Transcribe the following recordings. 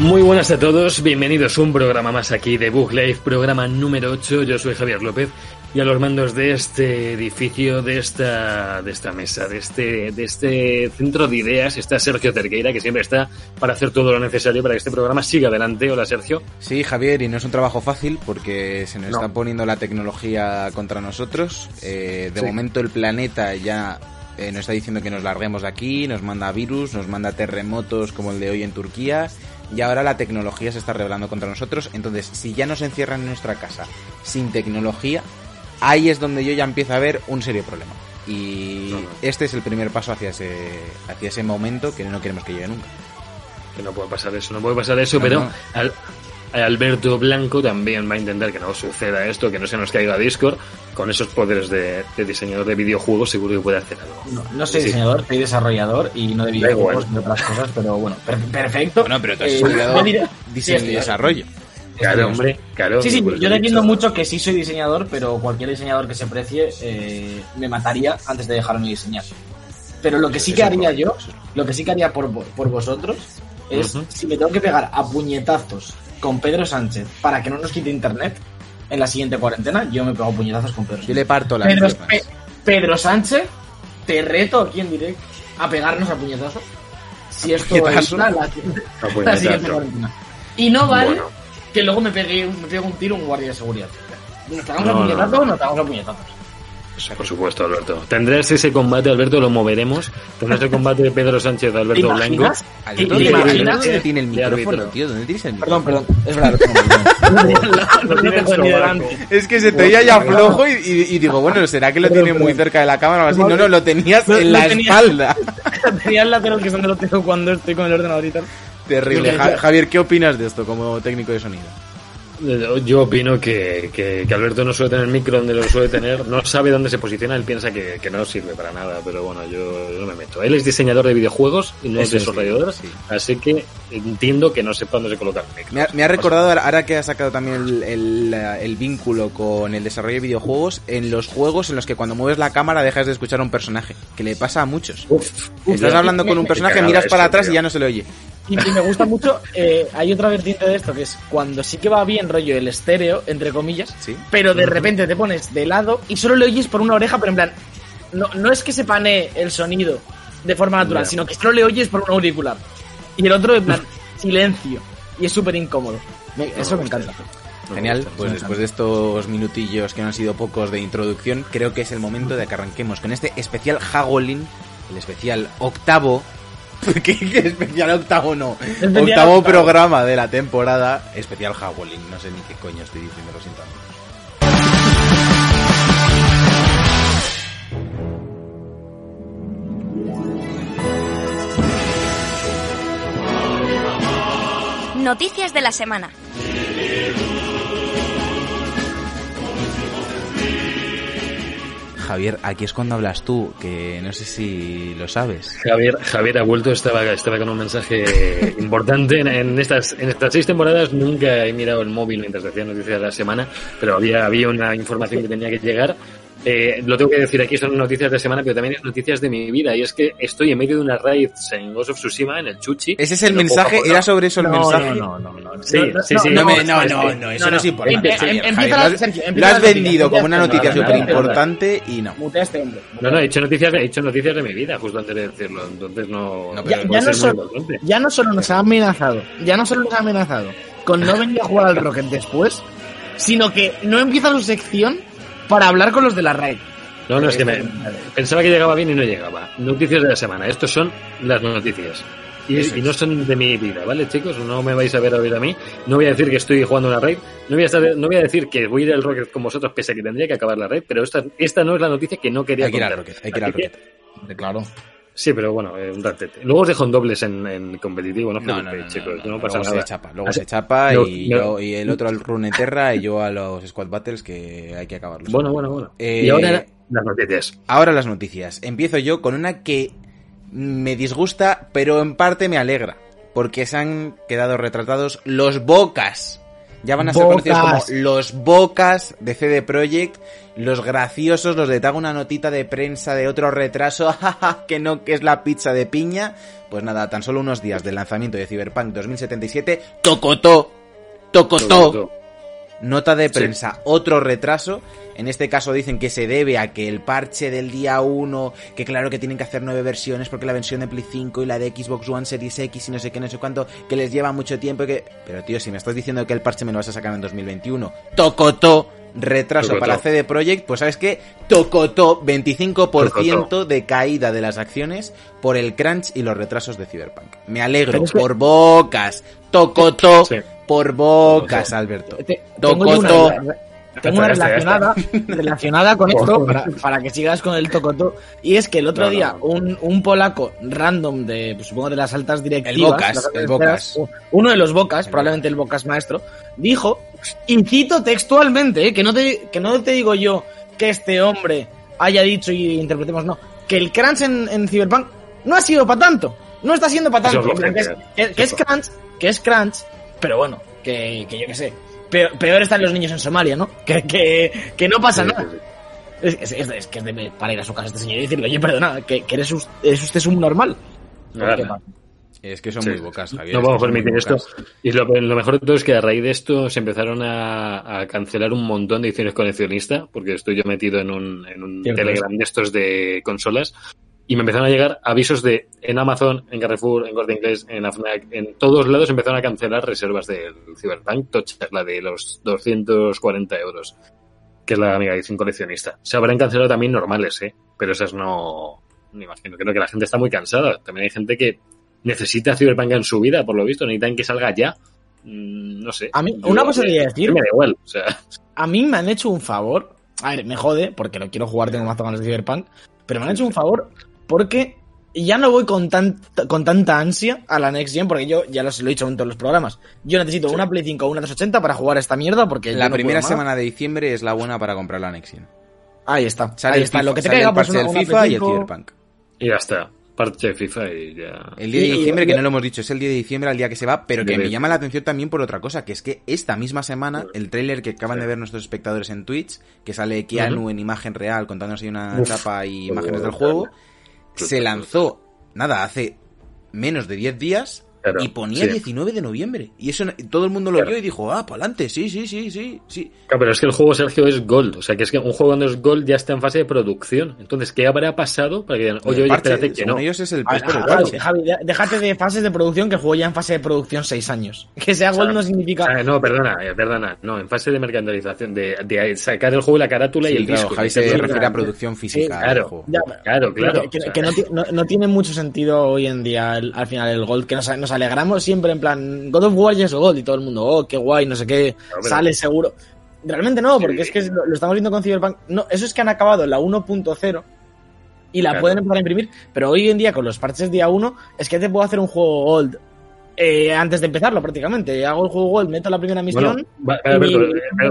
Muy buenas a todos, bienvenidos a un programa más aquí de Bug Live, programa número 8. Yo soy Javier López y a los mandos de este edificio, de esta, de esta mesa, de este, de este centro de ideas está Sergio Cerqueira, que siempre está para hacer todo lo necesario para que este programa siga adelante. Hola Sergio. Sí, Javier, y no es un trabajo fácil porque se nos está poniendo la tecnología contra nosotros. Eh, de momento el planeta ya eh, nos está diciendo que nos larguemos de aquí, nos manda virus, nos manda terremotos como el de hoy en Turquía y ahora la tecnología se está revelando contra nosotros. Entonces, si ya nos encierran en nuestra casa sin tecnología, ahí es donde yo ya empiezo a ver un serio problema. Y este es el primer paso hacia ese, hacia ese momento que no queremos que llegue nunca. Que no puede pasar eso, no puede pasar eso, pero al, Alberto Blanco también va a intentar que no suceda esto, que no se nos caiga Discord. Con esos poderes de, diseñador de videojuegos, seguro que puede hacer algo. No, soy diseñador, soy desarrollador y no de videojuegos ni otras cosas, pero bueno, perfecto. Bueno, pero tú has eh, diseño y desarrollo. Claro, hombre, claro. Sí, sí, yo le entiendo mucho que sí soy diseñador, pero cualquier diseñador que se precie eh, me mataría antes de dejarme diseñar. Pero lo que sí que haría yo, lo que sí que haría por, por vosotros, es si me tengo que pegar a puñetazos con Pedro Sánchez para que no nos quite internet en la siguiente cuarentena, yo me pego puñetazos con Pedro Sánchez. Yo le parto la Pedro, Pedro Sánchez, te reto aquí en directo a pegarnos a puñetazos. Si esto es la, la, siguiente cuarentena. Y no vale que luego me pegue, me pegue un tiro un guardia de seguridad. ¿Nos pegamos a puñetazos o no, nos pegamos a puñetazos? Por supuesto, Alberto. Tendrás ese combate, Alberto, lo moveremos. Tendrás el combate de Pedro Sánchez, Alberto Blanco. Alberto, ¿Te imaginas? tiene el micrófono, tío? ¿Dónde tienes el micrófono? Perdón, perdón. Es verdad, lo tengo Es que se te oía ya flojo y, y, digo, bueno, ¿será que lo tiene muy cerca de la cámara o así? No, no, lo tenías en la espalda. Tenía el lateral que es donde lo tengo cuando estoy con el ordenador y tal. Terrible. Javier, ¿qué opinas de esto como técnico de sonido? Yo opino que, que, Alberto no suele tener micro donde lo suele tener, no sabe dónde se posiciona, él piensa que, que no sirve para nada, pero bueno, yo no me meto. Él es diseñador de videojuegos y no es desarrollador, así que entiendo que no sepa dónde se coloca el micro. Me ha, recordado, ahora que ha sacado también el, el, vínculo con el desarrollo de videojuegos, en los juegos en los que cuando mueves la cámara dejas de escuchar a un personaje, que le pasa a muchos. Estás hablando con un personaje, miras para atrás y ya no se le oye. Y, me gusta mucho, eh, hay otra vertiente de esto que es cuando sí que va bien rollo el estéreo, entre comillas, pero de repente te pones de lado y solo le oyes por una oreja, pero en plan, no, no es que se panee el sonido de forma natural, sino que solo le oyes por un auricular. Y el otro, en plan, silencio. Y es súper incómodo. eso me encanta. Genial, pues después de estos minutillos que no han sido pocos de introducción, creo que es el momento de que arranquemos con este especial Hagolin, el especial octavo ¿Qué, especial octavo no? octavo programa de la temporada, especial Howling. No sé ni qué coño estoy diciendo, lo siento. Noticias de la semana. Javier, aquí es cuando hablas tú, que no sé si lo sabes. Javier, Javier ha vuelto, estaba, estaba con un mensaje importante. En, estas, en estas seis temporadas nunca he mirado el móvil mientras decía noticias de la semana, pero había, había una información que tenía que llegar eh, lo tengo que decir aquí, son noticias de semana, pero también es noticias de mi vida. Y es que estoy en medio de una raid en Ghost of Tsushima, en el Chuchi. ¿Ese es el mensaje? ¿Era sobre eso el mensaje? No, no, no. no. Sí, sí, sí. No, no, no, no, eso no, es importante. Lo has vendido como una noticia súper importante y no. Este no, no, he hecho, noticias, he hecho noticias de mi vida, justo antes de decirlo. Entonces no. Ya, no solo, ya no solo nos ha amenazado, ya no solo nos ha amenazado con no venir a jugar al Rocket después, sino que no empieza su sección para hablar con los de la RAID. No, no, es que me, pensaba que llegaba bien y no llegaba. Noticias de la semana. Estos son las noticias. Y, no son de mi vida, ¿vale, chicos? No me vais a ver a oír a mí. No voy a decir que estoy jugando una raid. No voy a, estar, no voy a decir que voy a ir al Rocket con vosotros, pese a que tendría que acabar la raid. Pero esta, esta no es la noticia que no quería hay que ir al Rocket, hay que ir al Rocket. Claro. Sí, pero bueno, eh, un ratete. Luego os dejo en dobles en, competitivo, no, no, no, no, chicos, no, pasa luego nada. Se chapa, luego se chapa y, yo, y el otro al Runeterra y yo a los Squad Battles que hay que acabarlos. Bueno, bueno, bueno. y ahora las noticias. Ahora las noticias. Empiezo yo con una que me disgusta, pero en parte me alegra. Porque se han quedado retratados los bocas. Ya van a ser conocidos como los bocas de CD Projekt, los graciosos, los de te hago una notita de prensa de otro retraso, que no, que es la pizza de piña. Pues nada, tan solo unos días del lanzamiento de Cyberpunk 2077, tocotó, tocotó, nota de prensa, otro retraso. En este caso dicen que se debe a que el parche del día 1, que claro que tienen que hacer nueve versiones porque la versión de Play 5 y la de Xbox One Series X y no sé qué, no sé cuánto, que les lleva mucho tiempo que... Pero tío, si me estás diciendo que el parche me lo vas a sacar en 2021, tocotó retraso para CD Projekt, pues sabes qué, tocotó 25% de caída de las acciones por el crunch y los retrasos de Cyberpunk. Me alegro por bocas, tocotó por bocas, Alberto. Tocotó. Tengo una relacionada, relacionada con esto para, que sigas con el tocoto. Y es que el otro día un, un, polaco random de, pues, supongo, de las altas directivas. El Bocas, el Bocas. Uno de los Bocas, probablemente el Bocas maestro, dijo, incito textualmente, eh, que, no te, que no te digo yo que este hombre haya dicho y interpretemos, no, que el crunch en, en Cyberpunk no ha sido para tanto. No está siendo para tanto. Que es, que, es crunch, que es crunch, pero bueno, que, que yo qué sé peor, están los niños en Somalia, ¿no? Que, que, que no pasa nada. Es, es, es, que es de, para ir a su casa este señor y decirle, oye, perdona, que, que eres, es usted subnormal. Es que son muy bocas, Javier. No vamos a permitir esto. Y lo, mejor de todo es que a raíz de esto se empezaron a, a cancelar un montón de ediciones coleccionistas, porque estoy yo metido en un, en un Telegram de estos de consolas, y me empezaron a llegar avisos de en Amazon, en Carrefour, en Corte Inglés, en AFNAC, en todos lados empezaron a cancelar reservas del Cyberpunk Touch, la de los 240 euros, que es la amiga edición coleccionista. Se habrán cancelado también normales, ¿eh? Pero esas no, me imagino. Creo que la gente está muy cansada. También hay gente que necesita Cyberpunk en su vida, por lo visto, necesitan que salga ya. Mm, no sé. A mí, una cosa quería decir. Me da igual, o sea. A mí me han hecho un favor. A ver, me jode, porque lo quiero jugar, tengo más ganas de Cyberpunk. Pero me han hecho un favor porque ya no voy con, con tanta ansia a la Next Gen, porque yo ya lo he dicho en todos los programas. Yo necesito una Play 5 o una 280 para jugar esta mierda, porque. La primera semana de diciembre es la buena para comprar la Next Gen. Ahí está. ahí está. lo que te caiga, pues el FIFA y el Cyberpunk. Y ya está. Parte de FIFA y ya. El día de diciembre, que no lo hemos dicho, es el día de diciembre, al día que se va, pero que me llama la atención también por otra cosa, que es que esta misma semana, el tráiler que acaban de ver nuestros espectadores en Twitch, que sale Keanu en imagen real contándonos ahí una chapa y imágenes del juego se lanzó, nada, hace menos de 10 días y ponía 19 de noviembre. Y eso todo el mundo lo vio y dijo, ah, para adelante, sí, sí, sí, sí, sí. Claro, pero es que el juego, Sergio, es Gold. O sea, que es que un juego cuando es Gold ya está en fase de producción. Entonces, ¿qué habrá pasado para que digan, oye, oye, espérate, que no? ellos es el, Javi, déjate de fases de producción que el juego ya en fase de producción 6 años. Que sea Gold no significa... no, perdona, eh, perdona. No, en fase de mercantilización, de, de sacar el juego, la carátula y el claro, disco. Javi se refiere a producción física. claro, claro, claro. Que, no, tiene mucho sentido hoy en día al final el Gold, que nos alegramos siempre en plan, God of War ya es God, y todo el mundo, oh, qué guay, no sé qué, sale seguro. Realmente no, porque es que lo, estamos viendo con Cyberpunk. No, eso es que han acabado la 1.0 y la pueden empezar a imprimir, pero hoy en día con los parches día 1 es que te puedo hacer un juego old eh, antes de empezarlo prácticamente. Hago el juego Gold, meto la primera misión.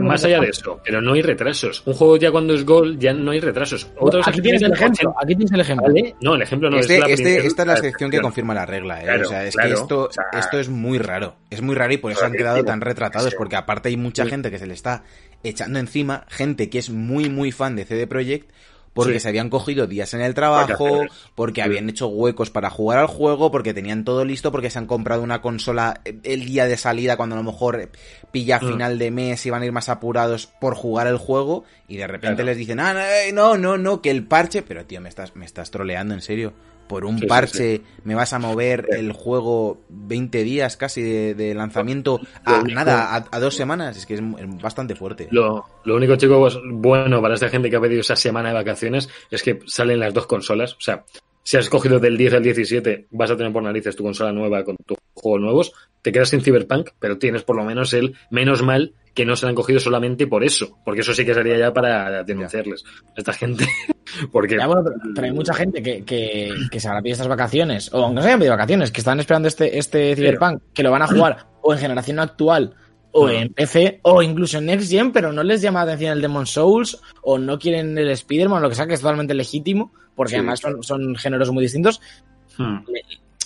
más allá de eso, pero no hay retrasos. Un juego ya cuando es Gold ya no hay retrasos. aquí, tienes el ejemplo, aquí tienes el ejemplo. No, el ejemplo no este, es la este, Esta es la sección que confirma la regla. ¿eh? o sea, es que esto, esto es muy raro. Es muy raro y por eso han quedado tan retratados. Porque aparte hay mucha gente que se le está echando encima, gente que es muy, muy fan de CD Projekt porque se habían cogido días en el trabajo, porque habían hecho huecos para jugar al juego, porque tenían todo listo, porque se han comprado una consola el día de salida cuando a lo mejor pilla a mm. final de mes y van a ir más apurados por jugar el juego y de repente les dicen, ah, no, no, no, que el parche, pero tío, me estás, me estás troleando en serio por un parche me vas a mover el juego 20 días casi de, lanzamiento a nada, a, dos semanas. Es que es, bastante fuerte. Lo, lo único, chicos, bueno para esta gente que ha pedido esa semana de vacaciones es que salen las dos consolas. O sea, si has escogido del 10 al 17, vas a tener por narices tu consola nueva con tus juegos nuevos. Te quedas sin Cyberpunk, pero tienes por lo menos el menos mal que no se han cogido solamente por eso, porque eso sí que sería ya para denunciarles. Esta gente Porque... pero, hay mucha gente que, que, que se habrá pedido estas vacaciones, o aunque no se hayan pedido vacaciones, que están esperando este, este Cyberpunk, que lo van a jugar o en generación actual o en PC o incluso en Next Gen, pero no les llama la atención el Demon Souls o no quieren el Spider-Man, lo que sea, que es totalmente legítimo, porque además son, son, géneros muy distintos. Hmm.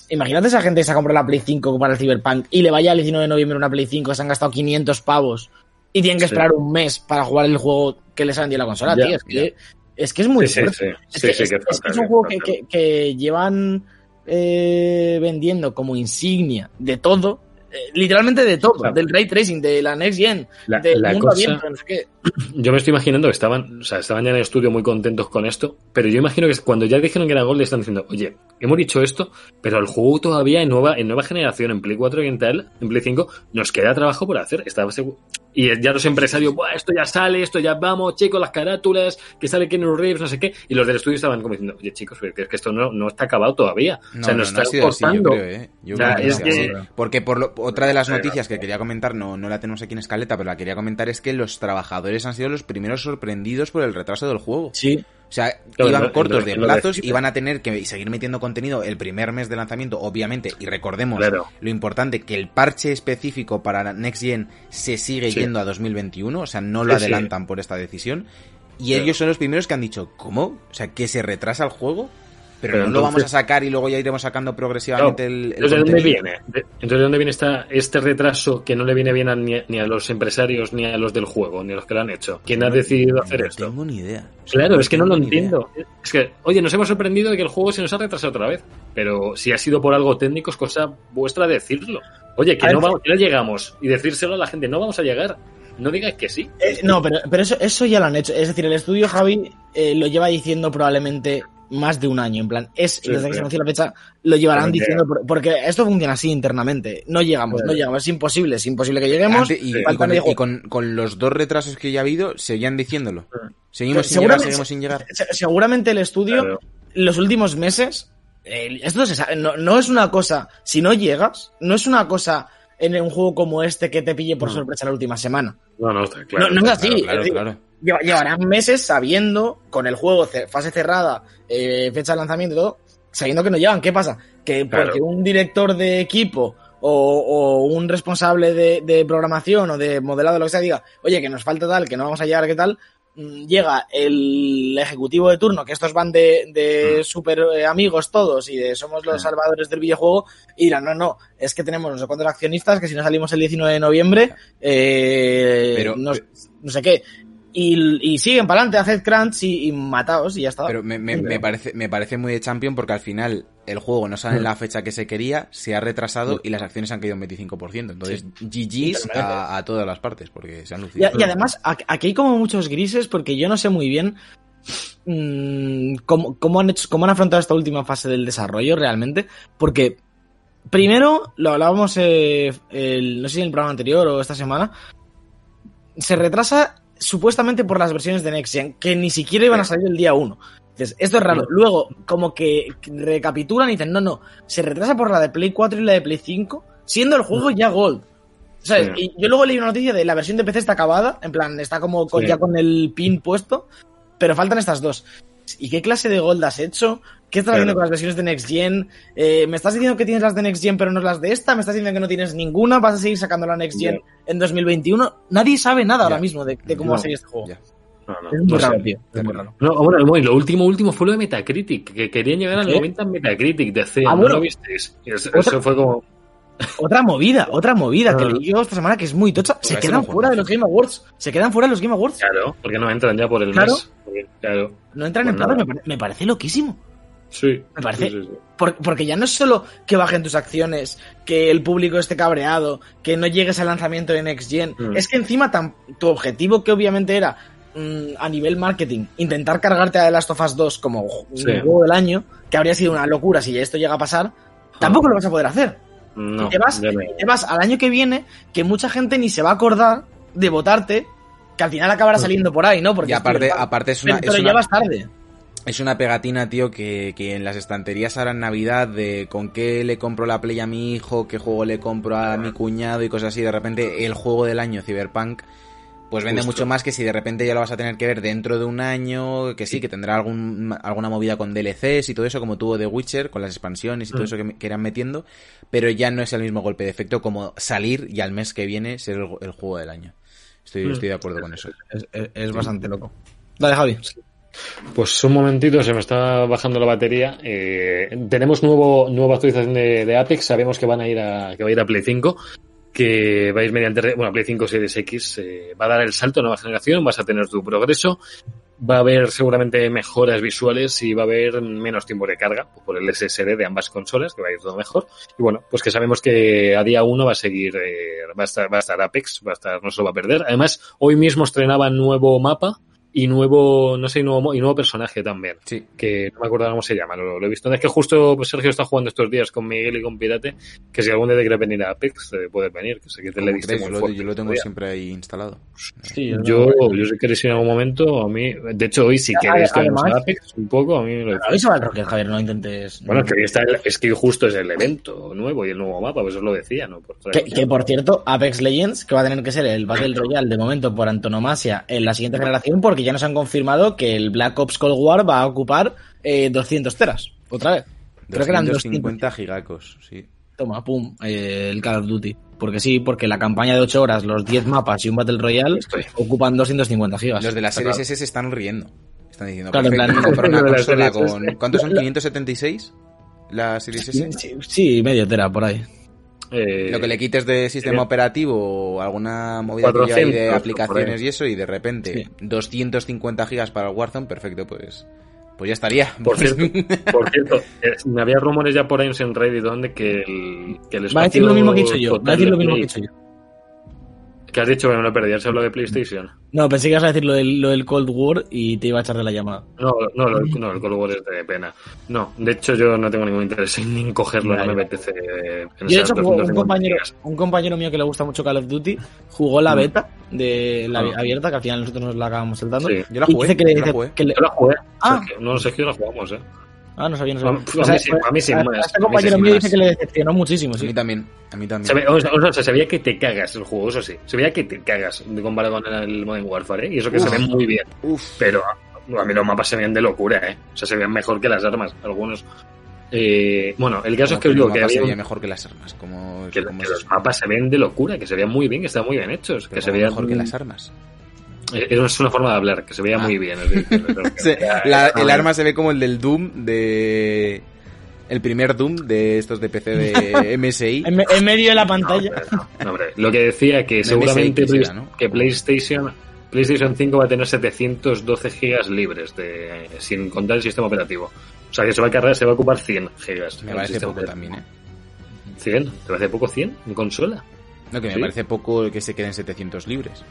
Imagínate esa gente que se ha comprado la Play 5 para el Cyberpunk y le vaya el 19 de noviembre una Play 5 que se han gastado 500 pavos y tienen que esperar un mes para jugar el juego que les han vendido la consola, tío. Es que, es que es muy fuerte. Es que, es, un juego que, que, llevan eh, vendiendo como insignia de todo eh, literalmente de todo, del ray tracing, de la next gen, del mundo abierto, no sé qué. Yo me estoy imaginando que estaban, o sea, estaban ya en el estudio muy contentos con esto, pero yo imagino que cuando ya dijeron que era Gold, le están diciendo, oye, hemos dicho esto, pero el juego todavía en nueva, en nueva generación, en Play 4 y en tal, en Play 5, nos queda trabajo por hacer. Estaba seguro. Y ya los empresarios, Buah, esto ya sale, esto ya vamos, chicos, las carátulas, que sale Keanu Reeves, no sé qué. Y los del estudio estaban como diciendo, oye, chicos, es que esto no, no está acabado todavía. o sea, nos está cortando. ¿eh? Porque por otra de las noticias que quería comentar, no, no la tenemos aquí en escaleta, pero la quería comentar, es que los trabajadores han sido los primeros sorprendidos por el retraso del juego. Sí. O sea, iban cortos de plazos y van a tener que seguir metiendo contenido el primer mes de lanzamiento, obviamente, y recordemos lo importante, que el parche específico para Next Gen se sigue yendo a 2021, o sea, no lo adelantan por esta decisión. Y ellos son los primeros que han dicho, ¿cómo? O sea, que se retrasa el juego. Pero, no lo vamos a sacar y luego ya iremos sacando progresivamente el, Entonces, ¿de dónde viene? Entonces, ¿de dónde viene esta, este retraso que no le viene bien a, ni, a los empresarios ni a los del juego, ni a los que lo han hecho? ¿Quién ha decidido hacer esto? No tengo ni idea. claro, es que no lo entiendo. Es que, oye, nos hemos sorprendido de que el juego se nos ha retrasado otra vez. Pero si ha sido por algo técnico, es cosa vuestra decirlo. Oye, que no, vamos, que no llegamos y decírselo a la gente, no vamos a llegar no digas que sí. Eh, no, pero, pero eso, eso ya lo han hecho. Es decir, el estudio Javi eh, lo lleva diciendo probablemente más de un año. En plan, es desde que se anunció la fecha, lo llevarán diciendo, porque esto funciona así internamente. No llegamos, no llegamos, es imposible, es imposible que lleguemos. y, con, los dos retrasos que ya ha habido, seguían diciéndolo. Seguimos sin llegar, seguimos sin llegar. Seguramente el estudio, los últimos meses, esto no, es una cosa, si no llegas, no es una cosa en un juego como este que te pille por sorpresa la última semana. No, no, está claro. No, es así. claro, llevarán meses sabiendo, con el juego fase cerrada, eh, fecha de lanzamiento y todo, sabiendo que no llevan. ¿Qué pasa? Que porque un director de equipo o, un responsable de, programación o de modelado, lo que sea, diga, oye, que nos falta tal, que no vamos a llegar, ¿qué tal? Mm, llega el ejecutivo de turno, que estos van de, de mm. super eh, amigos todos y de somos los salvadores del videojuego, y dirán, no, no, es que tenemos no sé cuántos accionistas que si no salimos el 19 de noviembre, eh, no, no sé qué y, siguen para adelante, haced crunch y, mataos y ya está. Pero me, me, parece, me parece muy de champion porque al final el juego no sale en la fecha que se quería, se ha retrasado y las acciones han caído un 25%. Entonces, GG's a, todas las partes porque se han lucido. Y, además, aquí hay como muchos grises porque yo no sé muy bien mmm, cómo, han hecho, cómo han afrontado esta última fase del desarrollo realmente. Porque primero, lo hablábamos eh, el, no sé si en el programa anterior o esta semana, se retrasa supuestamente por las versiones de Next Gen, que ni siquiera iban a salir el día 1. Entonces, esto es raro. Luego, como que recapitulan y dicen, no, no, se retrasa por la de Play 4 y la de Play 5, siendo el juego ya Gold. ¿Sabes? Y yo luego leí una noticia de la versión de PC está acabada, en plan, está como ya con el pin puesto, pero faltan estas dos. ¿Y qué clase de Gold has hecho? ¿Qué estás haciendo con las versiones de Next Gen? Eh, ¿Me estás diciendo que tienes las de Next Gen pero no las de esta? ¿Me estás diciendo que no tienes ninguna? ¿Vas a seguir sacando la Next Gen en 2021? Nadie sabe nada ahora mismo de, cómo va a ser este juego. No, no, es muy raro, tío. Es muy raro. No, bueno, lo último, último fue lo de Metacritic, que querían llegar al 90 en Metacritic de C. Ah, ¿No lo visteis? Eso, fue como. Otra movida, otra movida que ah. leí yo esta semana que es muy tocha. Se quedan fuera de los Game Awards. Se quedan fuera de los Game Awards. Claro, porque no entran ya por el mes. claro. No entran en pues plata, me, parece loquísimo. Sí. Me parece. porque ya no es solo que bajen tus acciones, que el público esté cabreado, que no llegues al lanzamiento de Next Gen. Mm. Es que encima tu objetivo, que obviamente era mm, a nivel marketing, intentar cargarte a The Last of Us 2 como juego del año, que habría sido una locura si esto llega a pasar, tampoco lo vas a poder hacer. No, te, vas, te vas al año que viene, que mucha gente ni se va a acordar de votarte, que al final acabará saliendo por ahí, ¿no? Porque y aparte, aparte es una. Pero, ya vas tarde. Es una pegatina, tío, que, que, en las estanterías harán Navidad de con qué le compro la Play a mi hijo, qué juego le compro a mi cuñado y cosas así. De repente, el juego del año, Cyberpunk, pues vende mucho más que si de repente ya lo vas a tener que ver dentro de un año, que sí, que tendrá algún, alguna movida con DLCs y todo eso, como tuvo The Witcher, con las expansiones y todo mm. eso que, que, irán metiendo, pero ya no es el mismo golpe de efecto como salir y al mes que viene ser el, juego del año. Estoy, mm. estoy de acuerdo con eso. Es, bastante loco. Dale, Javi. Pues un momentito, se me está bajando la batería. Eh, tenemos nuevo, nueva actualización de, Apex, sabemos que van a ir a, que va a ir a Play 5 que vais mediante, bueno, Play 5 Series X eh, va a dar el salto a nueva generación, vas a tener tu progreso, va a haber seguramente mejoras visuales y va a haber menos tiempo de carga por el SSD de ambas consolas, que va a ir todo mejor. Y bueno, pues que sabemos que a día uno va a seguir, eh, va, a estar, va a estar Apex, va a estar, no se lo va a perder. Además, hoy mismo estrenaba nuevo mapa, y nuevo, no sé, y nuevo, y nuevo personaje también. Sí. Que no me acuerdo cómo se llama, lo, he visto. Es que justo Sergio está jugando estos días con Miguel y con Pirate, que si algún día te quiere venir a Apex, eh, puede venir, que sé que te le diste muy yo, yo lo tengo siempre ahí instalado. Sí, yo, yo, si queréis ir en algún momento, a mí, de hecho hoy si queréis que vamos a Apex un poco, a mí me lo Aviso al Rocket, Javier, no intentes... Bueno, que está es que justo es el evento nuevo y el nuevo mapa, pues os lo decía, ¿no? que, que, por cierto, Apex Legends, que va a tener que ser el Battle Royale de momento por antonomasia en la siguiente generación, porque ya nos han confirmado que el Black Ops Cold War va a ocupar 200 eh, teras, otra vez. Creo que eran 250 gigacos, sí. Toma, pum, eh, el Call of Duty. Porque sí, porque la campaña de 8 horas, los 10 mapas y un Battle Royale ocupan 250 gigas. Los de la series S se están riendo. Están diciendo, claro, en plan, comprar una consola con... ¿Cuántos son? ¿576? ¿La series S? Sí, sí, medio tera, por ahí. Eh, lo que le quites de sistema operativo o alguna movida que hay de aplicaciones y eso, y de repente 250 gigas para el Warzone, perfecto, pues pues ya estaría. Por cierto, por cierto eh, me había rumores ya por ahí en Reddit donde que el, que el espacio... Va a decir lo mismo que he dicho yo. Va a decir lo mismo que he dicho yo. ¿Qué has dicho? que me lo perdí. ¿Se habló de PlayStation? No, pensé que ibas a decir lo del, lo del, Cold War y te iba a echar de la llamada. No, no, no, el Cold War es de pena. No, de hecho yo no tengo ningún interés en cogerlo, no me apetece. Yo de hecho un compañero, un compañero mío que le gusta mucho Call of Duty jugó la mm. beta de la ah. abierta, que al final nosotros nos la acabamos saltando. Sí. Yo la jugué. que, yo la jugué. Yo la jugué. Ah. no sé, que la jugamos, eh. Ah, no sabía, no sabía. A, mí sí, a mí sí. A, este compañero mío dice que le decepcionó muchísimo, sí. A mí también, a mí también. Se, o, sea, se veía que te cagas el juego, eso sí. Se veía que te cagas comparado con el Modern Warfare, ¿eh? Y eso que se ve muy bien. Uf. Pero a mí los mapas se veían de locura, ¿eh? O sea, se veían mejor que las armas, algunos. Eh, bueno, el caso es que, digo que había... se veía mejor que las armas, como... Que, los mapas se ven de locura, que se veían muy bien, que estaban muy bien hechos. que se veían mejor que las armas. Es una forma de hablar, que se veía muy bien. el arma se ve como el del Doom de... El primer Doom de estos de PC de MSI. en, medio de la pantalla. Lo que decía que seguramente que PlayStation PlayStation 5 va a tener 712 gigas libres de, sin contar el sistema operativo. O sea que se va a cargar, se va a ocupar 100 gigas. Me parece poco también, ¿eh? 100, ¿te parece poco 100 en consola? No, que me parece poco que se queden 700 libres.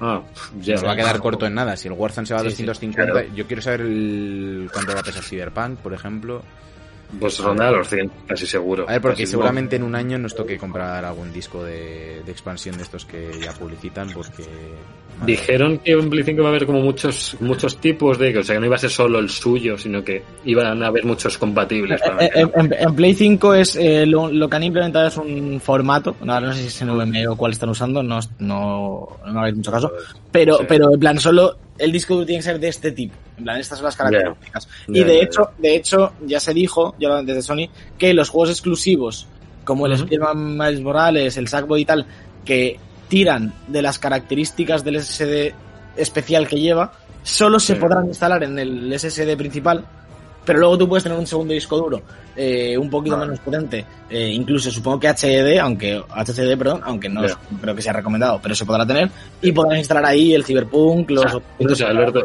Ah, ya. Nos va a quedar corto en nada. Si el Warzone se va a 250, yo quiero saber el, cuánto va a pesar Cyberpunk, por ejemplo. Pues ronda los 100, casi seguro. A ver, porque seguramente en un año nos toque comprar algún disco de, de expansión de estos que ya publicitan, porque Dijeron que en Play 5 va a haber como muchos muchos tipos de, o sea, que no iba a ser solo el suyo, sino que iban a haber muchos compatibles. Eh, eh, en, Play 5 es eh, lo, que han implementado es un formato, no, sé si es NVMe o cuál están usando, no, no, no hagáis mucho caso, pero, pero en plan solo el disco tiene que ser de este tipo, en plan estas son las características. y de hecho, de hecho ya se dijo, ya desde Sony, que los juegos exclusivos como el Spider-Man Miles Morales, el Sackboy y tal, que tiran de las características del SSD especial que lleva, solo se podrán instalar en el SSD principal pero luego tú puedes tener un segundo disco duro eh, un poquito menos potente, eh, incluso supongo que HDD, aunque HCD, perdón, aunque no creo que sea recomendado, pero se podrá tener. Y podrás instalar ahí el Cyberpunk, los Alberto,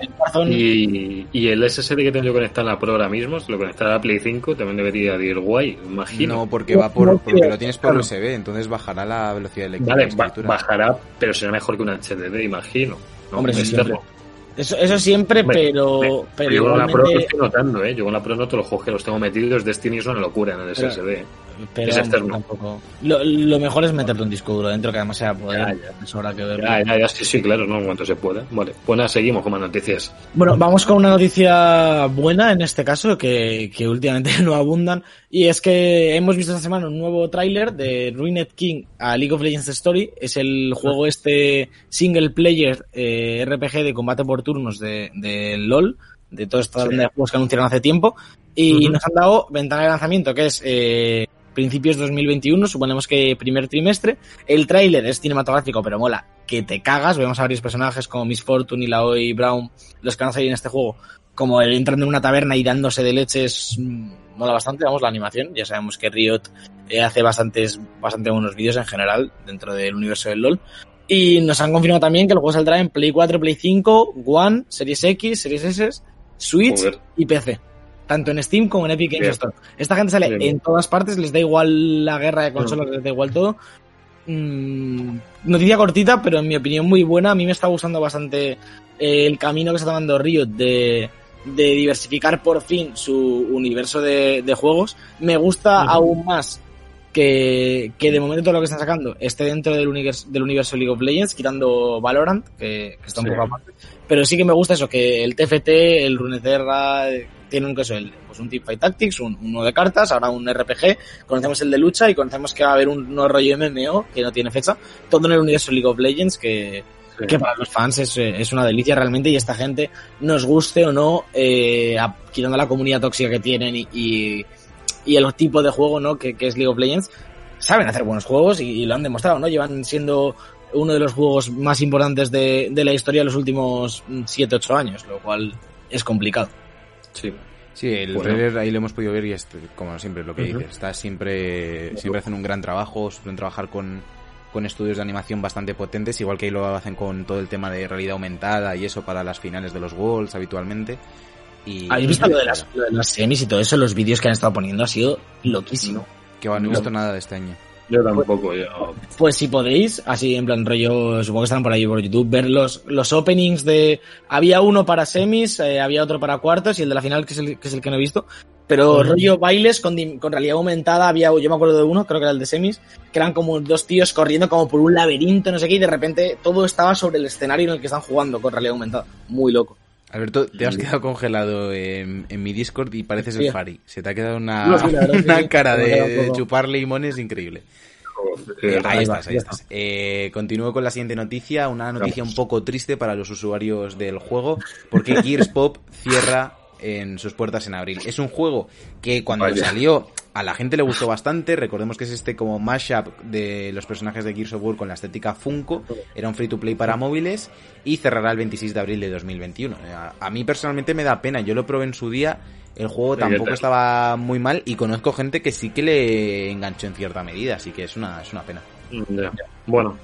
y, y, el SSD que tengo yo conectado en la Pro ahora mismo, si lo conectará a Play 5, también debería ir guay, imagino. No, porque va por porque lo tienes por USB, entonces bajará la velocidad eléctrica. Vale, bajará, pero será mejor que un HDD, imagino. Hombre, sí, eso, eso siempre, pero. pero yo con la Pro lo estoy notando, ¿eh? Yo con la Pro noto los juegos que los tengo metidos. Destiny es una locura en el SSD. Pero tampoco. Lo, mejor es meterle un disco duro dentro, que además sea poder. Ya, que ver. Ya, ya, sí, sí, claro, ¿no? En cuanto se pueda. Vale, pues nada, seguimos con más noticias. Bueno, vamos con una noticia buena en este caso, que, que últimamente no abundan. Y es que hemos visto esta semana un nuevo tráiler de Ruined King a League of Legends Story. Es el juego este single player eh, RPG de combate por turnos de, de LOL de todos estos juegos que anunciaron hace tiempo. Y nos han dado ventana de lanzamiento, que es eh, principios 2021, suponemos que primer trimestre. El tráiler es cinematográfico, pero mola que te cagas. Vemos a varios personajes como Miss Fortune y Laoi Brown, los que van a salir en este juego, como el entrando en una taberna y dándose de leches. Mm, mola bastante, vamos, la animación. Ya sabemos que Riot eh, hace bastantes, bastante buenos vídeos en general dentro del universo del LoL. Y nos han confirmado también que el juego saldrá en Play 4, Play 5, One, Series X, Series S, Switch y PC tanto en Steam como en Epic Games Store. Esta gente sale en todas partes, les da igual la guerra de consolas, les da igual todo. Mm, noticia cortita, pero en mi opinión muy buena. A mí me está gustando bastante eh, el camino que está tomando Riot de, diversificar por fin su universo de, juegos. Me gusta aún más que, de momento todo lo que están sacando esté dentro del universo, del universo League of Legends, quitando Valorant, que, está un poco aparte. Pero sí que me gusta eso, que el TFT, el Runeterra, tienen que ser pues un Teamfight Tactics, un, uno de cartas, ahora un RPG, conocemos el de lucha y conocemos que va a haber un nuevo rollo MMO que no tiene fecha, todo en el universo League of Legends que, que para los fans es, es, una delicia realmente y esta gente nos guste o no, eh, quitando la comunidad tóxica que tienen y, y, el tipo de juego ¿no? que, que, es League of Legends, saben hacer buenos juegos y, lo han demostrado, ¿no? Llevan siendo uno de los juegos más importantes de, de la historia de los últimos 7-8 años, lo cual es complicado. Sí. Sí, el trailer ahí lo hemos podido ver y es, como siempre lo que dices, está siempre, siempre hacen un gran trabajo, suelen trabajar con, con estudios de animación bastante potentes, igual que ahí lo hacen con todo el tema de realidad aumentada y eso para las finales de los Worlds habitualmente. Y, ¿Habéis visto lo de, las, semis y todo eso? Los vídeos que han estado poniendo ha sido loquísimo. Que bueno, no he visto nada de este año. Yo tampoco, yo. Pues si podéis, así en plan rollo, supongo que están por ahí por YouTube, ver los, los openings de... Había uno para semis, eh, había otro para cuartos y el de la final, que es el que, es el que no he visto. Pero rollo bailes con, con, realidad aumentada, había, yo me acuerdo de uno, creo que era el de semis, que eran como dos tíos corriendo como por un laberinto, no sé qué, y de repente todo estaba sobre el escenario en el que están jugando con realidad aumentada. Muy loco. Alberto, te has quedado congelado en, mi Discord y pareces el Fari. Se te ha quedado una, cara de, chupar limones increíble. Eh, ahí estás, ahí estás. Eh, continúo con la siguiente noticia, una noticia un poco triste para los usuarios del juego, porque Gears Pop cierra en sus puertas en abril. Es un juego que cuando salió a la gente le gustó bastante. Recordemos que es este como mashup de los personajes de Gears of War con la estética Funko. Era un free to play para móviles y cerrará el 26 de abril de 2021. A, mí personalmente me da pena. Yo lo probé en su día. El juego tampoco estaba muy mal y conozco gente que sí que le enganchó en cierta medida, así que es una, es una pena. Bueno,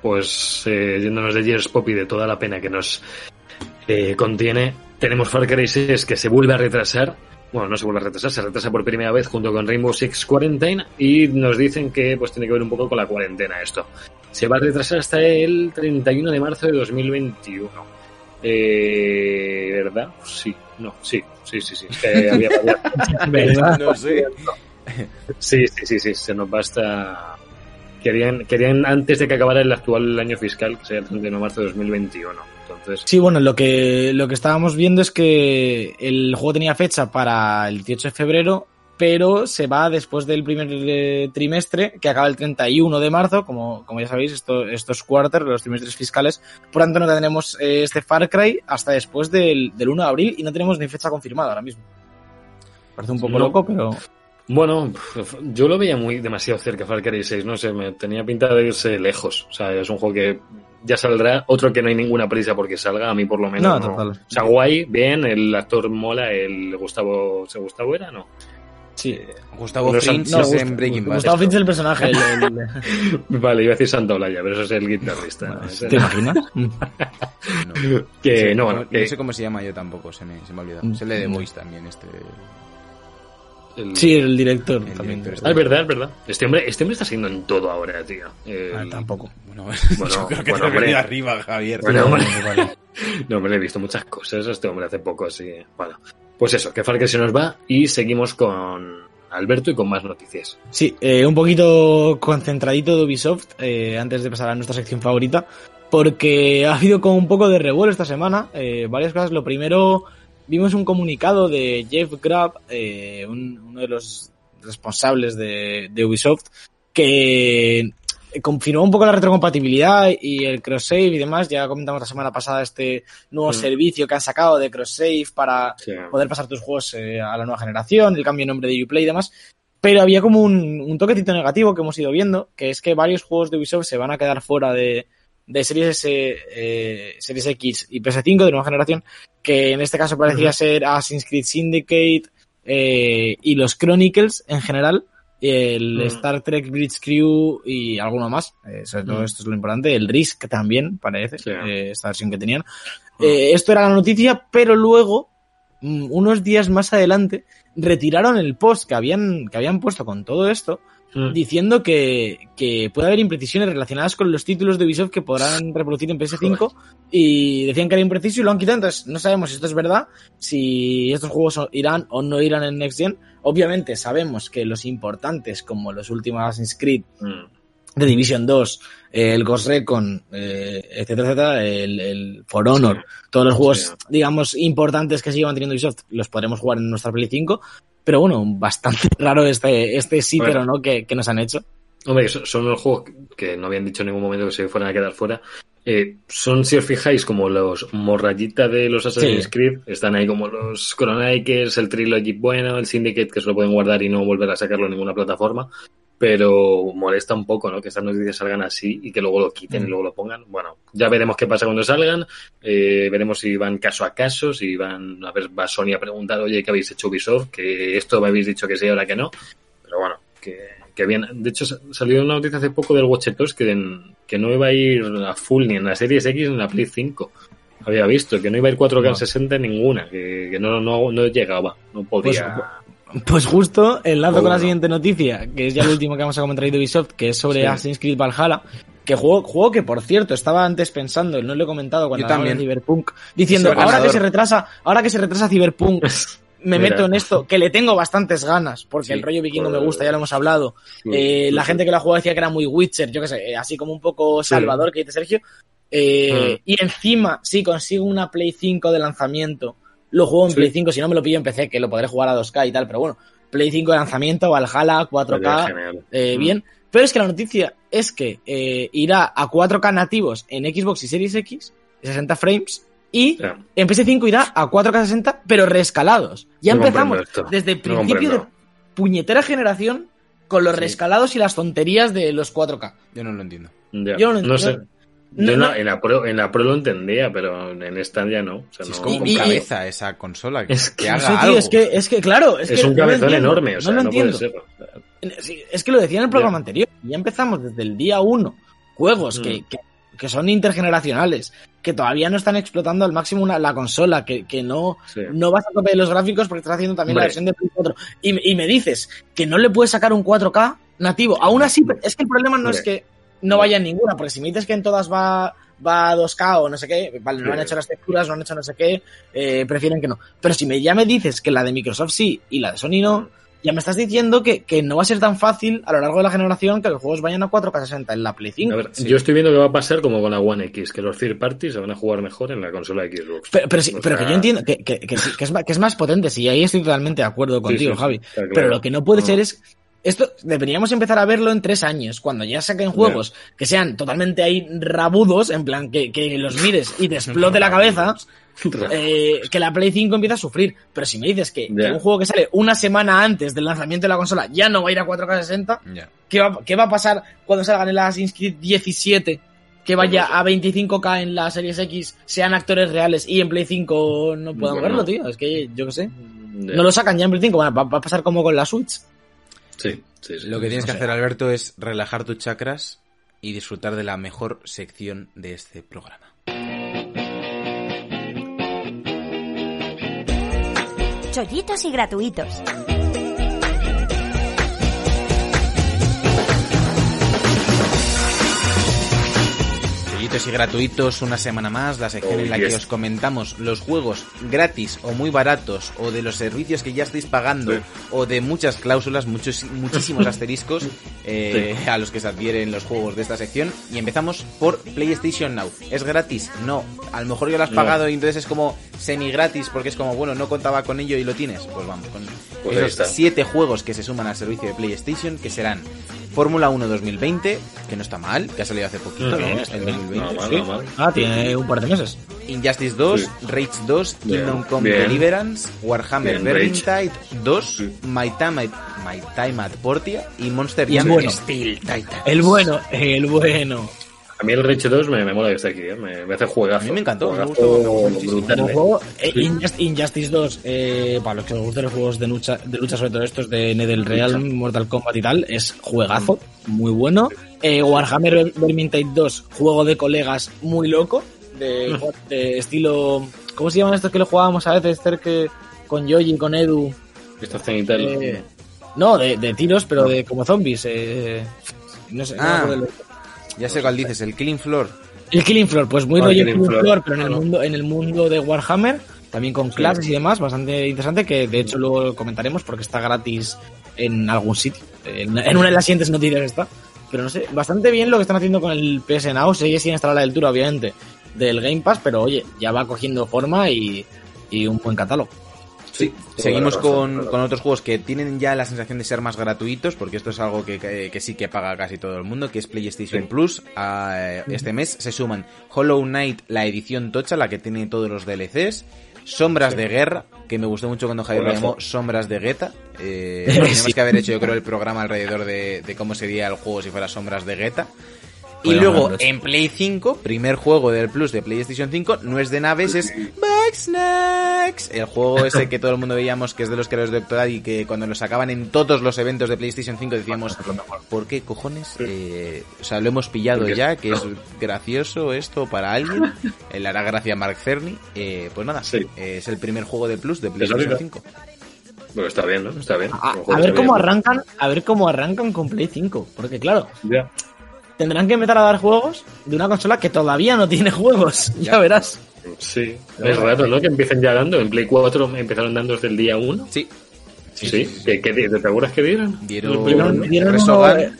pues eh, yéndonos de Gears Pop y de toda la pena que nos eh, contiene, tenemos Far Cry 6 que se vuelve a retrasar. Bueno, no se vuelve a retrasar, se retrasa por primera vez junto con Rainbow Six Quarantine y nos dicen que pues tiene que ver un poco con la cuarentena esto. Se va a retrasar hasta el 31 de marzo de 2021. Eh, ¿Verdad? Sí, no, sí, sí, sí, sí. había, ¿Verdad? No sé. Sí, sí, sí, sí, se nos basta. Querían, querían antes de que acabara el actual año fiscal, que sería el 31 de marzo de 2021. Sí, bueno, lo que, lo que estábamos viendo es que el juego tenía fecha para el 18 de febrero, pero se va después del primer eh, trimestre, que acaba el 31 de marzo, como, como ya sabéis, esto, estos quarters, los trimestres fiscales. Por tanto, no tenemos eh, este Far Cry hasta después del, 1 de abril y no tenemos ni fecha confirmada ahora mismo. Parece un poco loco, pero... Bueno, yo lo veía muy demasiado cerca Far Cry 6, no sé, me tenía pinta de irse lejos. O sea, es un juego que ya saldrá. Otro que no hay ninguna prisa porque salga, a mí por lo menos. No, Total. O sea, guay, bien, el actor mola, el Gustavo. ¿Se Gustavo era? No. Sí. Eh, Gustavo es en Breaking Bad. Gustavo Finch es el personaje. vale, iba a decir Santa Olaya, pero eso es el guitarrista. ¿Te imaginas? no. Que, no, no, sé cómo se llama yo tampoco, se me, se me ha olvidado. Se lee de Voice también, este. Sí, el director también. ah, es verdad, es verdad. Este hombre, este hombre está siendo en todo ahora, tío. Ah, tampoco. Bueno, bueno, yo creo que bueno, hombre, arriba, Javier. Bueno, hombre. no, me he visto muchas cosas a este hombre hace poco, así. Bueno, pues eso, que Far se nos va y seguimos con Alberto y con más noticias. Sí, eh, un poquito concentradito de Ubisoft eh, antes de pasar a nuestra sección favorita, porque ha habido como un poco de revuelo esta semana. Eh, varias cosas. Lo primero, vimos un comunicado de Jeff Grubb, uno de los responsables de, de Ubisoft, que confirmó un poco la retrocompatibilidad y el cross-save y demás. Ya comentamos la semana pasada este nuevo mm. servicio que han sacado de cross-save para poder pasar tus juegos eh, a la nueva generación, el cambio de nombre de Uplay y demás. Pero había como un, un toquecito negativo que hemos ido viendo, que es que varios juegos de Ubisoft se van a quedar fuera de, de Series, S, eh, Series X y PS5 de nueva generación, que en este caso parecía ser Assassin's Creed Syndicate eh, y los Chronicles en general el mm. Star Trek Bridge Crew y alguno más. Eh, sobre todo mm. esto es lo importante. El Risk también, parece, eh, esta versión que tenían. Mm. Esto era la noticia, pero luego, unos días más adelante, retiraron el post que habían, que habían puesto con todo esto Mm. diciendo que, que, puede haber imprecisiones relacionadas con los títulos de Ubisoft que podrán reproducir en PS5 y decían que era impreciso y lo han quitado, entonces no sabemos si esto es verdad, si estos juegos irán o no irán en Next Gen. Obviamente sabemos que los importantes como los últimos Assassin's Creed, mm. The Division 2, el Ghost Recon, eh, etcétera, etcétera, el, el For Honor, todos los juegos, digamos, importantes que sigue manteniendo Ubisoft, los podremos jugar en nuestra Play 5, pero bueno, bastante raro este, este sí, pero no, que, que, nos han hecho. Hombre, son los juegos que no habían dicho en ningún momento que se fueran a quedar fuera. Eh, son, si os fijáis, como los morrayitas de los Assassin's Creed. Están ahí como los Chronicles, el Trilogy bueno, el Syndicate, que se lo pueden guardar y no volver a sacarlo en ninguna plataforma pero molesta un poco, ¿no? Que estas noticias salgan así y que luego lo quiten y mm. luego lo pongan. Bueno, ya veremos qué pasa cuando salgan, eh, veremos si van caso a caso, si van, a ver, va Sony a preguntar, oye, ¿qué habéis hecho Ubisoft? Que esto me habéis dicho que sí, ahora que no. Pero bueno, que, que bien. De hecho, salió una noticia hace poco del Watch Dogs que, que no iba a ir a full ni en la Series X ni en la Play 5 había visto que no iba a ir 4K 60 en ninguna, que, que no, no, no, llegaba, no podía. Pues, pues justo enlazo con la siguiente noticia, que es ya el último que vamos a comentar de Ubisoft, que es sobre Assassin's Creed Valhalla, que juego, juego que por cierto estaba antes pensando, no lo he comentado cuando hablaba de Cyberpunk, diciendo, ahora que se retrasa, ahora que se retrasa Cyberpunk, me meto en esto, que le tengo bastantes ganas, porque el rollo vikingo me gusta, ya lo hemos hablado. Eh, la gente que la jugado decía que era muy Witcher, yo qué sé, eh, así como un poco Salvador, que dice Sergio. Eh, mm. Y encima, si consigo una Play 5 de lanzamiento lo juego en Play 5, si no me lo pillo en PC, que lo podré jugar a 2K y tal, pero bueno, Play 5 de lanzamiento, Valhalla, 4K, eh, mm. bien. Pero es que la noticia es que eh, irá a 4K nativos en Xbox y Series X, 60 frames, y en PS5 irá a 4K 60, pero reescalados. Ya empezamos desde el principio de puñetera generación con los rescalados y las tonterías de los 4K. Yo no lo entiendo. Yo no, no sé. Yo no, en, la Pro, en la Pro lo entendía, pero en esta ya no. Es como con cabeza esa consola. es que, Es, que, es que, claro. Es, es un cabezón enorme, o sea, no, puede ser. Es que lo decía en el programa anterior. Ya empezamos desde el día uno. Juegos mm. que, que, son intergeneracionales, que todavía no están explotando al máximo una, la consola, que, que no, no vas a tope de los gráficos porque estás haciendo también la versión de Play 4. Y, y, me dices que no le puedes sacar un 4K nativo. Aún así, es que el problema no es que no vaya en ninguna, porque si me dices que en todas va, va a 2K o no sé qué, vale, no han hecho las texturas, no han hecho no sé qué, eh, prefieren que no. Pero si me, ya me dices que la de Microsoft sí y la de Sony no, ya me estás diciendo que, que, no va a ser tan fácil a lo largo de la generación que los juegos vayan a 4K60 en la Play 5. A ver, Yo estoy viendo que va a pasar como con la One X, que los third parties se van a jugar mejor en la consola Xbox. Pero, pero, pero que yo entiendo que, que, que, es, que es más potente, sí, ahí estoy totalmente de acuerdo contigo, Javi. Pero lo que no puede ser es esto deberíamos empezar a verlo en tres años, cuando ya saquen juegos que sean totalmente ahí rabudos, en plan que, que los mires y te explote la cabeza, eh, que la Play 5 empieza a sufrir. Pero si me dices que, un juego que sale una semana antes del lanzamiento de la consola ya no va a ir a 4K60, ¿qué, va, ¿qué va a pasar cuando salgan en la Assassin's Creed 17? Que vaya a 25K en la Series X, sean actores reales y en Play 5 no puedan verlo, tío. Es que yo qué sé. No lo sacan ya en Play 5, va, va a pasar como con la Switch. Sí, Lo que tienes que hacer, Alberto, es relajar tus chakras y disfrutar de la mejor sección de este programa. Chollitos y gratuitos. Y gratuitos una semana más, la sección en la que os comentamos los juegos gratis o muy baratos o de los servicios que ya estáis pagando o de muchas cláusulas, muchos, muchísimos asteriscos eh, a los que se adhieren los juegos de esta sección. Y empezamos por PlayStation Now. ¿Es gratis? No. A lo mejor ya lo has pagado y entonces es como semi gratis porque es como, bueno, no contaba con ello y lo tienes. Pues vamos, con pues esos siete juegos que se suman al servicio de PlayStation que serán Fórmula 1 2020, que no está mal, que ha salido hace poquito, ¿no? Ah, tiene un par de meses. Injustice 2, Rage 2, Kingdom Come Deliverance, Warhammer Vermintide 2, My Time, My Time at Portia y Monster Jam Steel Titan. El bueno, el bueno. A mí el Rage 2 me, me mola que esté aquí, ¿eh? me, hace juegazo. A mí me encantó, me gustó, brutal. Eh, Injustice 2, eh, para los que os gusten los juegos de lucha, de lucha sobre todo estos de NetherRealm, Mortal Kombat y tal, es juegazo, muy bueno. Eh, Warhammer Vermintide 2, juego de colegas muy loco, de, de, estilo... ¿Cómo se llaman estos que lo jugábamos a veces, que con Yoji, con Edu? Estos tal. Eh, no, de, de, tiros, pero de como zombies. Eh, no sé, ah. no ya sé cuál dices, el Killing Floor. El Killing Floor, pues muy rollo Killing Floor, pero en el mundo, en el mundo de Warhammer, también con clases y demás, bastante interesante, que de hecho luego comentaremos porque está gratis en algún sitio. En, una de las siguientes noticias está. Pero no sé, bastante bien lo que están haciendo con el PS Now, sigue sin estar a la altura, obviamente, del Game Pass, pero oye, ya va cogiendo forma y, y un buen catálogo. Sí, seguimos con, con, otros juegos que tienen ya la sensación de ser más gratuitos, porque esto es algo que, que, sí que paga casi todo el mundo, que es PlayStation Plus. A, este mes se suman Hollow Knight, la edición tocha, la que tiene todos los DLCs. Sombras de Guerra, que me gustó mucho cuando Javier lo llamó Sombras de Guetta. Eh, tenemos que haber hecho, yo creo, el programa alrededor de, de cómo sería el juego si fuera Sombras de Guetta. Y luego en Play 5, primer juego del Plus de PlayStation 5, no es de naves, es Back Snacks. El juego ese que todo el mundo veíamos que es de los creadores de Octodad y que cuando lo sacaban en todos los eventos de PlayStation 5 decíamos, ¿por qué cojones? Eh, o sea, lo hemos pillado ya, que es gracioso esto para alguien. Le hará gracia a Mark Cerny. Eh, pues nada, es el primer juego de Plus de PlayStation 5. Bueno, está bien, ¿no? Está bien. A, ver cómo arrancan, a ver cómo arrancan con Play 5, porque claro, ya tendrán que empezar a dar juegos de una consola que todavía no tiene juegos. Ya, verás. Sí, es raro, ¿no? Que empiecen ya dando. En Play 4 empezaron dando desde el día 1. Sí. Sí, sí. ¿Qué, qué, te acuerdas que dieron? Dieron, dieron, dieron Resogan.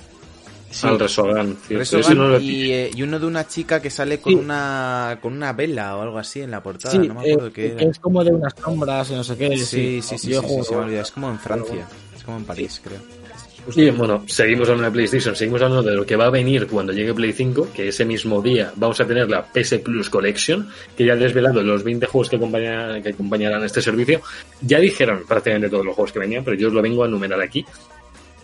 Sí. Al Resogan, Resogan no y, eh, y, uno de una chica que sale con una con una vela o algo así en la portada, no me acuerdo eh, qué era. es como de unas sombras y no sé qué. Sí, sí, sí, sí, sí, es como en Francia, es como en París, creo. Y bueno, seguimos hablando de PlayStation, seguimos hablando de lo que va a venir cuando llegue Play 5, que ese mismo día vamos a tener la PS Plus Collection, que ya han desvelado los 20 juegos que acompañarán, que acompañarán este servicio. Ya dijeron prácticamente todos los juegos que venían, pero yo os lo vengo a enumerar aquí.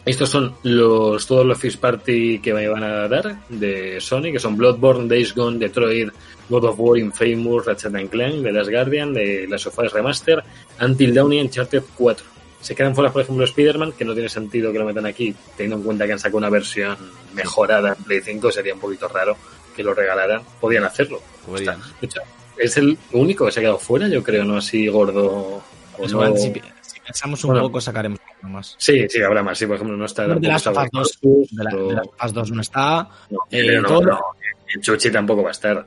Estos son los todos los First Party que me van a dar de Sony, que son Bloodborne, Days Gone, Detroit, God of War, Infamous, Ratchet Clank, The Last Guardian, de Las Sofas Remaster, Until Dawn y Uncharted 4 se quedan fuera, por ejemplo, Spider-Man, que no tiene sentido que lo metan aquí, teniendo en cuenta que han sacado una versión mejorada en Play 5, sería un poquito raro que lo regalaran. Podían hacerlo. Podrían. es el único que se ha quedado fuera, yo creo, ¿no? Así gordo. si, pensamos un poco, sacaremos más. Sí, sí, habrá más. Sí, por ejemplo, no está. De las 2, de, las 2 no está. Eh, todo, Chuchi tampoco va a estar.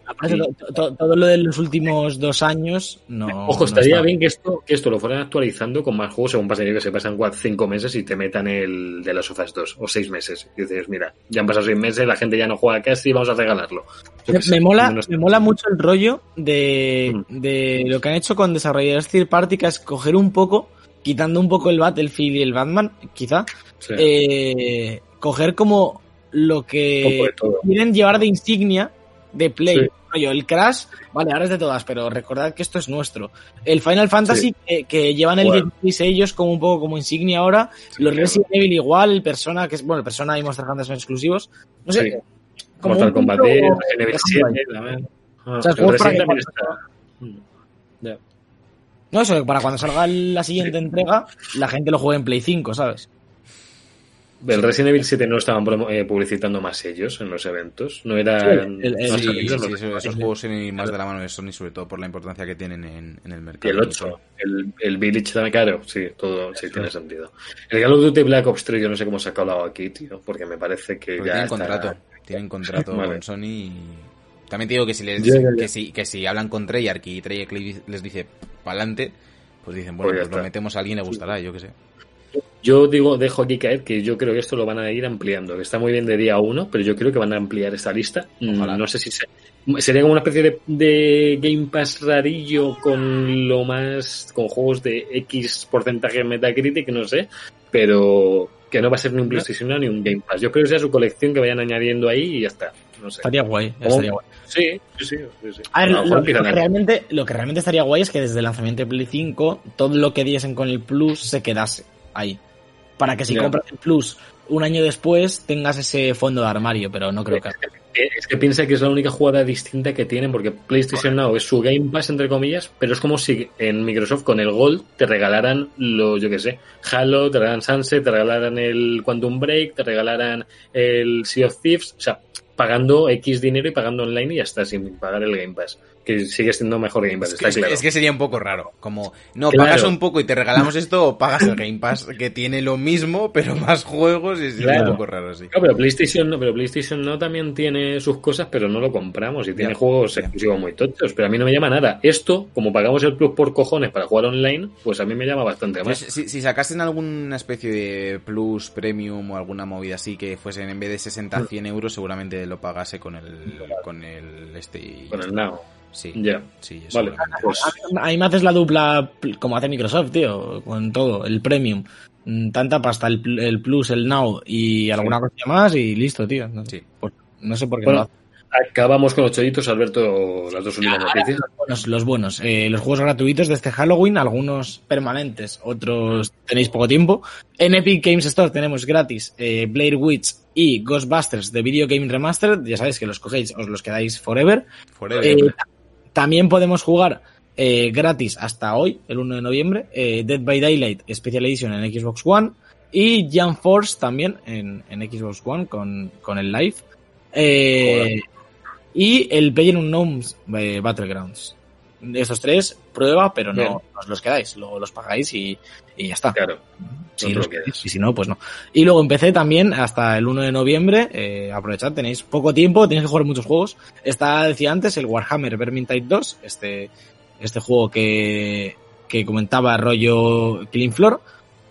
Todo, lo de los últimos dos años no. Ojo, estaría bien que esto, que esto lo fueran actualizando con más juegos según pasaría que se pasan cuatro, cinco meses y te metan el de las Sofas 2 o seis meses. Y dices, mira, ya han pasado seis meses, la gente ya no juega casi, vamos a regalarlo. Me, mola, me mola mucho el rollo de, mm. de lo que han hecho con desarrolladores third party, que es coger un poco, quitando un poco el Battlefield y el Batman, quizá, eh, coger como lo que quieren llevar de insignia de Play. el Crash, vale, ahora es de todas, pero recordad que esto es nuestro. El Final Fantasy, que, llevan el 16 ellos como un poco como insignia ahora. los Resident Evil igual, el Persona, que es, bueno, el Persona y Monster Hunter son exclusivos. No sé. Como Mortal Kombat, Resident 7 también. o sea, No, eso, para cuando salga la siguiente entrega, la gente lo juegue en Play 5, ¿sabes? El Resident Evil 7 no estaban eh, publicitando más ellos en los eventos. No eran. Sí, esos, juegos vienen más de la mano de Sony, sobre todo por la importancia que tienen en, el mercado. Y el 8, el, el Village también, claro, sí, todo sí, tiene sentido. El Call of Duty Black Ops 3, yo no sé cómo se ha colado aquí, tío, porque me parece que ya. Tienen contrato, tienen contrato con Sony y También te digo que si les, que si, que si hablan con Treyarch y Treyarch les dice pa'lante, pues dicen, bueno, pues, pues lo metemos a alguien le gustará, yo qué sé. Yo digo, dejo aquí caer que yo creo que esto lo van a ir ampliando, que está muy bien de día uno, pero yo creo que van a ampliar esta lista. No sé si sería como una especie de, de, Game Pass rarillo con lo más, con juegos de X porcentaje Metacritic, no sé, pero que no va a ser ni un PlayStation ni un Game Pass. Yo creo que sea su colección que vayan añadiendo ahí y ya está. No sé. Estaría guay, estaría guay. Sí, sí, sí. sí. A ver, lo, que realmente, lo que realmente estaría guay es que desde el lanzamiento de Play 5 todo lo que diesen con el Plus se quedase ahí. Para que si compras el Plus un año después tengas ese fondo de armario, pero no creo que... Es que piensa que es la única jugada distinta que tienen, porque PlayStation Now es su Game Pass, entre comillas, pero es como si en Microsoft con el Gold te regalaran lo, yo que sé, Halo, te regalaran Sunset, te regalaran el Quantum Break, te regalaran el Sea of Thieves, o sea, pagando X dinero y pagando online y ya está, sin pagar el Game Pass que sigue siendo mejor Game Pass, es que, Es que sería un poco raro. Como, no, pagas un poco y te regalamos esto o pagas el Game Pass, que tiene lo mismo, pero más juegos y es un poco raro así. No, pero PlayStation no, pero PlayStation no también tiene sus cosas, pero no lo compramos y tiene juegos exclusivos muy tochos, pero a mí no me llama nada. Esto, como pagamos el Plus por cojones para jugar online, pues a mí me llama bastante más. si, si, sacasen alguna especie de Plus, Premium o alguna movida así que fuesen en vez de 60 a 100 euros, seguramente lo pagase con el, con el este. Con el Now. Sí. Ya. Sí, vale. Pues... Ahí me haces la dupla como hace Microsoft, tío, con todo, el Premium. Mm, tanta pasta, el, el Plus, el Now y alguna cosa más y listo, tío. No, sí. Pues, no sé por qué no lo hace. Acabamos con los chollitos, Alberto, las dos últimas noticias. Los buenos, eh, los juegos gratuitos de este Halloween, algunos permanentes, otros tenéis poco tiempo. En Epic Games Store tenemos gratis eh, Blair Witch y Ghostbusters de Video Game Remastered. Ya sabéis que los cogéis, os los quedáis forever. forever. Eh, también podemos jugar eh, gratis hasta hoy, el 1 de noviembre, eh, Dead by Daylight Special Edition en Xbox One y Jump Force también en, Xbox One con, con el live. Eh, y el Player Unknown's Battlegrounds. Estos tres, prueba, pero no os los quedáis, luego los pagáis y, y ya está. Claro. y si no, pues no. Y luego empecé también hasta el 1 de noviembre. Eh, aprovechad, tenéis poco tiempo, tenéis que jugar muchos juegos. Está, decía antes, el Warhammer Vermintide 2, este, este juego que, que comentaba rollo Clean Floor.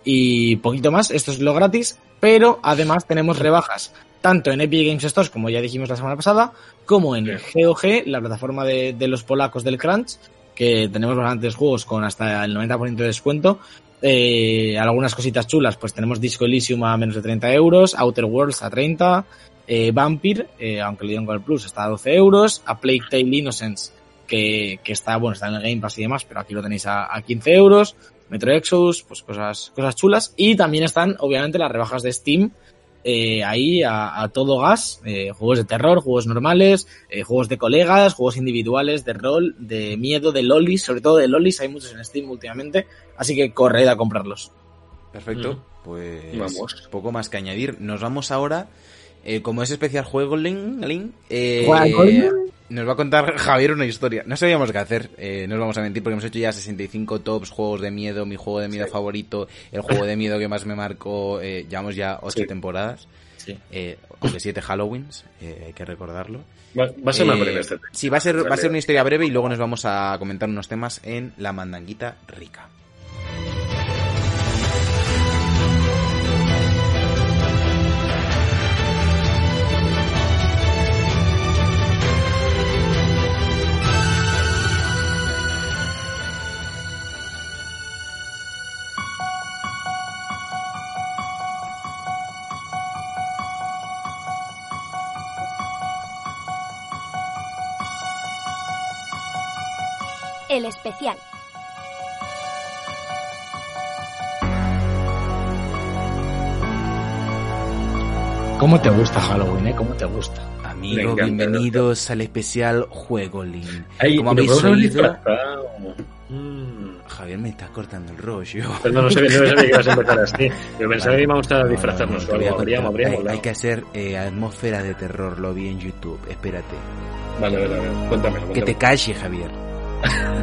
Y poquito más, esto es lo gratis, pero además tenemos rebajas tanto en Epic Games Stores, como ya dijimos la semana pasada, como en GOG, la plataforma de, de los polacos del Crunch, que tenemos bastantes juegos con hasta el 90% de descuento. Eh, algunas cositas chulas, pues tenemos Disco Elysium a menos de 30 euros, Outer Worlds a 30, eh, Vampire, eh, aunque lo digan con el Plus, está a 12 euros, a Plague Tale Innocence, que, que, está, bueno, está en el Game Pass y demás, pero aquí lo tenéis a, a 15 euros, Metro Exodus, pues cosas, cosas chulas, y también están, obviamente, las rebajas de Steam, eh, ahí a, todo gas, eh, juegos de terror, juegos normales, eh, juegos de colegas, juegos individuales, de rol, de miedo, de lolis, sobre todo de lolis, hay muchos en Steam últimamente, así que corred a comprarlos. Perfecto, mm. pues vamos. poco más que añadir. Nos vamos ahora, como es especial juego, Link, Link nos va a contar Javier una historia. No sabíamos qué hacer, eh, no os vamos a mentir, porque hemos hecho ya 65 tops, juegos de miedo, mi juego de miedo favorito, el juego de miedo que más me marcó, eh, llevamos ya 8 temporadas. Sí. Eh, de 7 Halloweens, eh, hay que recordarlo. Va, a ser más breve este Sí, va a ser, va a ser una historia breve y luego nos vamos a comentar unos temas en la mandanguita rica. El especial. ¿Cómo te gusta Halloween, eh? ¿Cómo te gusta? Amigo, bienvenidos al especial Juego Link. Como habéis oído... Mm. Javier me está cortando el rollo. Pero no, sabía, no sabía que ibas a empezar así. Yo pensaba que íbamos a disfrazarnos o algo. hay, que hacer eh, atmósfera de terror, lo vi en YouTube. Espérate. Vale, vale, vale. Cuéntame, cuéntame. Que te calles, Javier.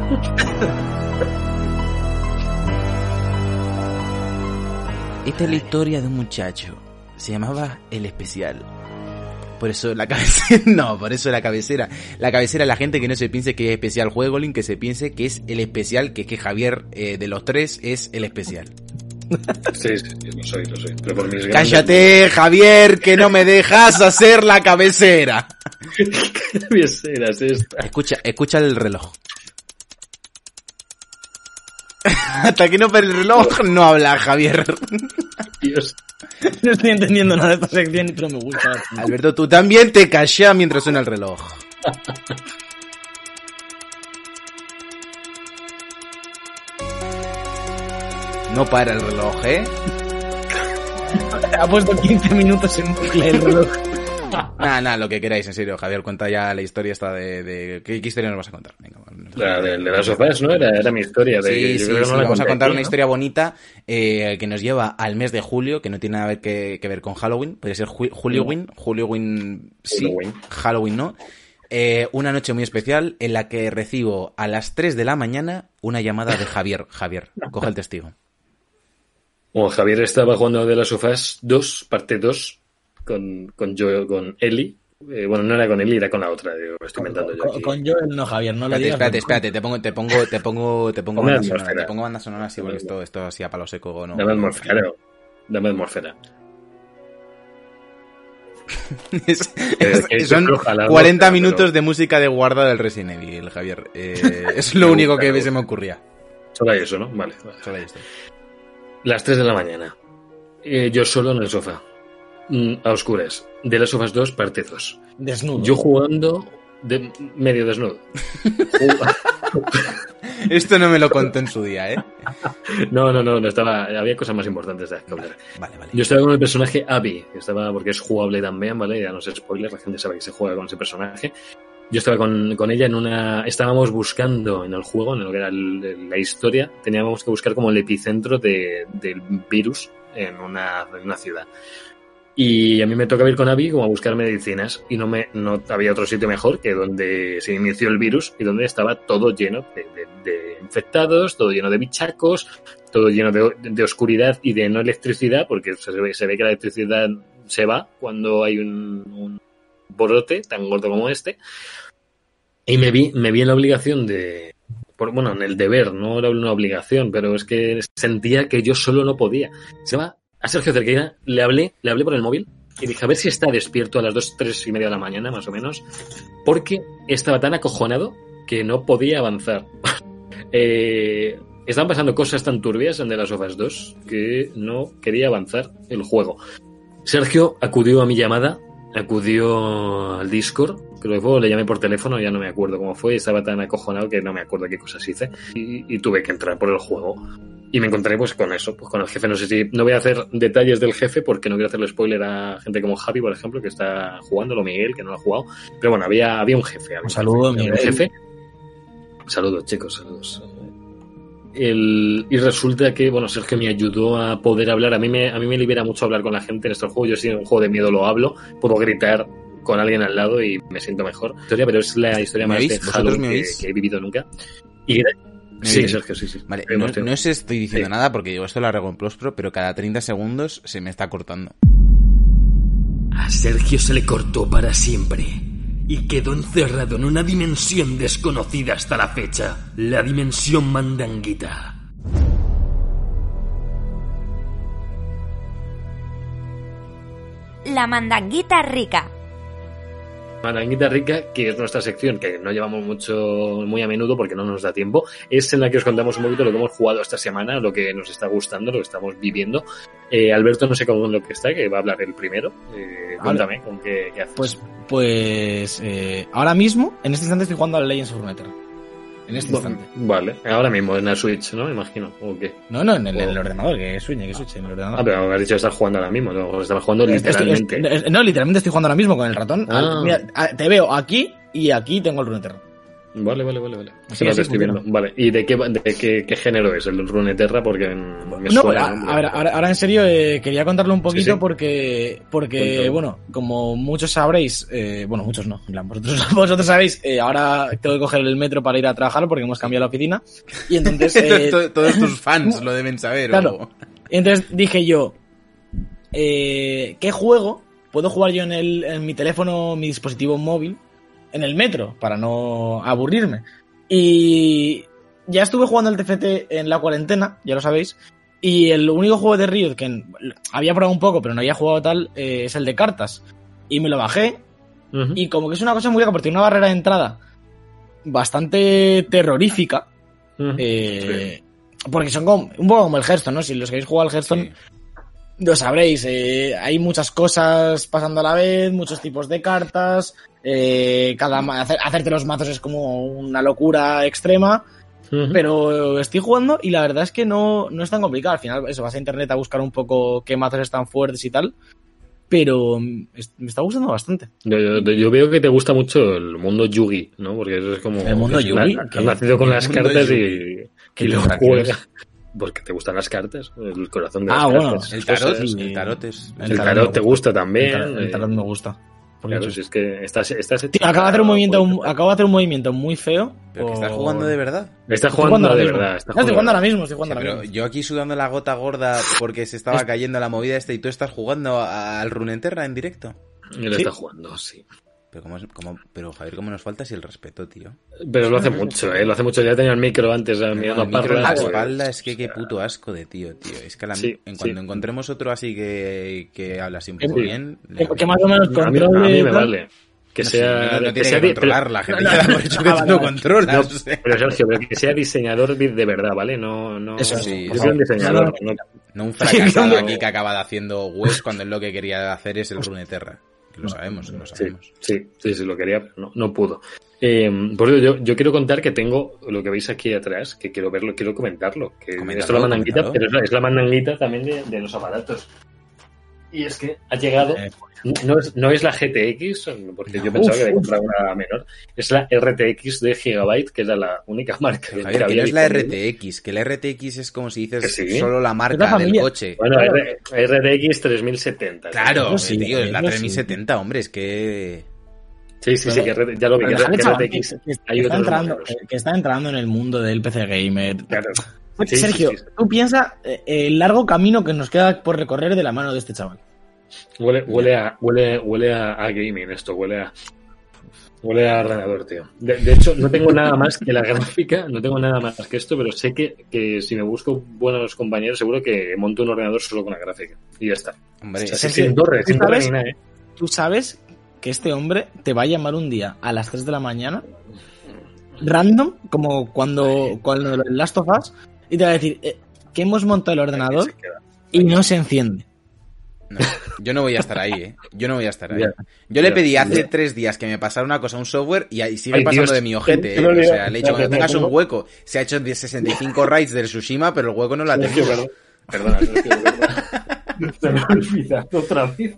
Esta es la historia de un muchacho. Se llamaba El Especial. Por eso la cabecera. No, por eso la cabecera. La cabecera la gente que no se piense que es especial juego, Link, que se piense que es el especial, que es que Javier eh, de los tres es el especial. Sí, sí, lo soy, lo soy. Pero por mis Cállate, Javier, que no me dejas hacer la cabecera. ¿Qué cabecera es esta? Escucha, escucha el reloj. Hasta que no pare el reloj, no habla Javier. Dios. No estoy entendiendo nada de esta sección, pero me gusta. Alberto, tú también te callas mientras suena el reloj. No para el reloj, ¿eh? Ha puesto 15 minutos en bucle el reloj. Nada, nada, lo que queráis, en serio, Javier, cuenta ya la historia esta de... ¿Qué, historia nos vas a contar? Venga, la de, las sofás, ¿no? Era, era mi historia. De, sí, sí, sí, vamos a contar una historia bonita eh, que nos lleva al mes de julio, que no tiene nada que, que ver con Halloween, puede ser Halloween, Halloween, sí, Halloween, ¿no? Eh, una noche muy especial en la que recibo a las 3 de la mañana una llamada de Javier. Javier, coge el testigo. Bueno, Javier estaba jugando de las sofás 2, parte 2, con, con, yo, con Eli. Eh, bueno, no era con Eli, era con la otra. Digo, estoy inventando yo. Aquí. Con, Joel no, Javier, no lo digas. Espérate, espérate, te pongo, te pongo, te pongo, te pongo banda sonora. Te pongo banda sonora así, porque esto, esto así a palo seco o no. Dame atmósfera. Dame atmósfera. es, es, es, son 40 minutos de música de guarda del Resident Evil, Javier. Eh, es lo único que se me ocurría. Solo hay eso, ¿no? Vale. vale. Solo hay esto. Las 3 de la mañana. Eh, yo solo en el sofá. Mm, a oscuras. De las sofás 2, parte 2. Desnudo. Yo jugando de medio desnudo. Esto no me lo contó en su día, ¿eh? No, no, no, no estaba, había cosas más importantes de hablar. Vale, vale. Yo estaba con el personaje Abby, que estaba, porque es jugable también, ¿vale? Ya no sé spoiler, la gente sabe que se juega con ese personaje. Yo estaba con, con, ella en una. Estábamos buscando en el juego, en lo que era el, la historia, teníamos que buscar como el epicentro de, del virus en una, en una ciudad. Y a mí me toca ir con Abby como a buscar medicinas y no me no había otro sitio mejor que donde se inició el virus y donde estaba todo lleno de, infectados, todo lleno de bichacos, todo lleno de, de, oscuridad y de no electricidad, porque se ve, se ve que la electricidad se va cuando hay un, un tan gordo como este. Y me vi, me vi en la obligación de, por, bueno, en el deber, no era una obligación, pero es que sentía que yo solo no podía. Se va a Sergio Cerqueira, le hablé, le hablé por el móvil y dije a ver si está despierto a las 2, 3 y media de la mañana, más o menos, porque estaba tan acojonado que no podía avanzar. eh, estaban pasando cosas tan turbias en The Last of Us 2 que no quería avanzar el juego. Sergio acudió a mi llamada, acudió al Discord, creo que fue, le llamé por teléfono, ya no me acuerdo cómo fue, estaba tan acojonado que no me acuerdo qué cosas hice y, y tuve que entrar por el juego. Y me encontré pues con eso, pues con el jefe. No sé si no voy a hacer detalles del jefe porque no quiero hacerle spoiler a gente como Javi, por ejemplo, que está jugando, o Miguel, que no lo ha jugado. Pero bueno, había, había un jefe. Había un saludo, jefe, Miguel. Un jefe. Saludos, chicos, saludos. El, y resulta que, bueno, Sergio me ayudó a poder hablar. A mí me, a mí me libera mucho hablar con la gente en estos juegos. Yo si en un juego de miedo lo hablo, puedo gritar con alguien al lado y me siento mejor. Historia, pero es la historia más de Halloween que, que, he vivido nunca. Y Sí, Sergio, sí, sí. Vale, no, no, os estoy diciendo sí. nada porque yo esto lo arreglo en Plospro, pero cada 30 segundos se me está cortando. A Sergio se le cortó para siempre y quedó encerrado en una dimensión desconocida hasta la fecha, la dimensión mandanguita. La mandanguita rica. Mandanguita Rica, que es nuestra sección que no llevamos mucho, muy a menudo porque no nos da tiempo, es en la que os contamos un poquito lo que hemos jugado esta semana, lo que nos está gustando, lo que estamos viviendo. Eh, Alberto no sé con lo que está, que va a hablar el primero. Eh, cuéntame, ¿con qué, qué, haces? Pues, pues eh, ahora mismo, en este instante estoy jugando al Legends of Runeterra. En este instante. Vale, ahora mismo en la Switch, ¿no? Me imagino. ¿O qué? No, no, en el, en el ordenador, que Switch, que Switch, en el ordenador. Ah, pero has dicho que estás jugando ahora mismo, ¿no? Estás jugando literalmente. Estoy, estoy, no, literalmente estoy jugando ahora mismo con el ratón. Ah. Mira, te veo aquí y aquí tengo el Runeterra. Vale, vale, vale, vale. Así te estoy viendo. Vale. ¿Y de qué, de qué, qué género es el Runeterra? Porque me no, suena. A, a ver, ahora, ahora, en serio eh, quería contarlo un poquito sí, sí. porque, porque Cuéntame. bueno, como muchos sabréis, eh, bueno, muchos no, en plan, vosotros, vosotros sabéis, eh, ahora tengo que coger el metro para ir a trabajar porque hemos cambiado la oficina. Y entonces. eh, Todos tus fans lo deben saber. Claro. entonces dije yo, eh, ¿qué juego puedo jugar yo en, el, en mi teléfono, mi dispositivo móvil, en el metro, para no aburrirme. Y ya estuve jugando el TFT en la cuarentena, ya lo sabéis. Y el único juego de Riot que había probado un poco, pero no había jugado tal, eh, es el de cartas. Y me lo bajé. Y como que es una cosa muy porque tiene una barrera de entrada bastante terrorífica. eh, Porque son como, un poco como el Hearthstone, ¿no? Si los que habéis jugado al Hearthstone, lo sabréis. Eh, hay muchas cosas pasando a la vez, muchos tipos de cartas. Eh, cada hacerte los mazos es como una locura extrema. Pero estoy jugando y la verdad es que no, no es tan complicado. Al final, eso, vas a internet a buscar un poco qué mazos están fuertes y tal. Pero me está gustando bastante. Yo, veo que te gusta mucho el mundo Yugi, ¿no? Porque eso es como. El mundo Yugi. Has nacido con las cartas y, y lo juega. Porque te gustan las cartas, el corazón de ah, las bueno, cartas. El tarot, el tarot es. El, tarot, te gusta también. El tarot, me gusta. Claro, si es que estás, estás Tío, acaba de hacer un movimiento, un, acabo de hacer un movimiento muy feo. Pero que estás jugando de verdad. Está jugando, de verdad. Está jugando, estoy jugando ahora mismo, estoy jugando ahora pero yo aquí sudando la gota gorda porque se estaba cayendo la movida esta y tú estás jugando al Runenterra en directo. Él está jugando, sí. Pero, ¿cómo, cómo, pero Javier, ¿cómo nos falta si el respeto, tío? Pero lo hace mucho, ¿eh? Lo hace mucho. Ya tenía el micro antes eh, mirando el micro en la espalda, es que qué puto asco de tío, tío. Es que la, sí, en cuando sí. encontremos otro así que, que habla así un poco sí. bien... Que, que, más o menos controle... A mí, a mí me vale. Que no, sea. no, no que tiene sea que controlar la gente, no, no, por hecho que tú controlas. Pero Sergio, pero que sea diseñador de verdad, ¿vale? No, no. Eso sí. Soy un diseñador. No, no un fracasado aquí que acaba haciendo webs cuando él lo que quería hacer es el Runeterra. Que lo sabemos, lo sabemos. Sí, sí, sí, lo quería, pero no, no pudo. Eh, por eso yo, yo quiero contar que tengo lo que veis aquí atrás, que quiero verlo, quiero comentarlo. Que esto es la mandanguita, pero es la, es la mandanguita también de, de los aparatos. Y es que ha llegado, no es, no es la GTX, porque yo pensaba uf, que había comprado una menor, es la RTX de Gigabyte, que era la única marca que, Javier, que no es la RTX, que la RTX es como si dices sí? solo la marca del coche. Bueno, claro. RTX 3070. Claro, sí, tío, es la 3070, hombre, es que... Sí, sí, sí, que ya lo vi. Que, que, está entrando, que, está entrando en el mundo del PC Gamer. Claro. Sí, Sergio, sí, sí, tú piensas eh, el largo camino que nos queda por recorrer de la mano de este chaval. Huele, huele, a, huele, huele a, a gaming esto, huele a. Huele a ordenador, tío. De, de, hecho, no tengo nada más que la gráfica, no tengo nada más que esto, pero sé que, que si me busco buenos compañeros, seguro que monto un ordenador solo con la gráfica. Y ya está. Hombre, o sea, sin torre, sin torre ni nada, ¿eh? Tú sabes que este hombre te va a llamar un día a las 3 de la mañana, random, como cuando, cuando Last of Us, y te va a decir eh, que hemos montado el ordenador y no se enciende. No, yo no voy a estar ahí, ¿eh? Yo no voy a estar ahí. Yo le pedí hace tres días que me pasara una cosa, un software, y ahí sigue Ay, pasando Dios. de mi ojete, ¿eh? O sea, le he dicho, cuando tengas un hueco, se ha hecho 65 raids del Tsushima, pero el hueco no lo ha tenido. Perdona, Se me ha olvidado otra vez.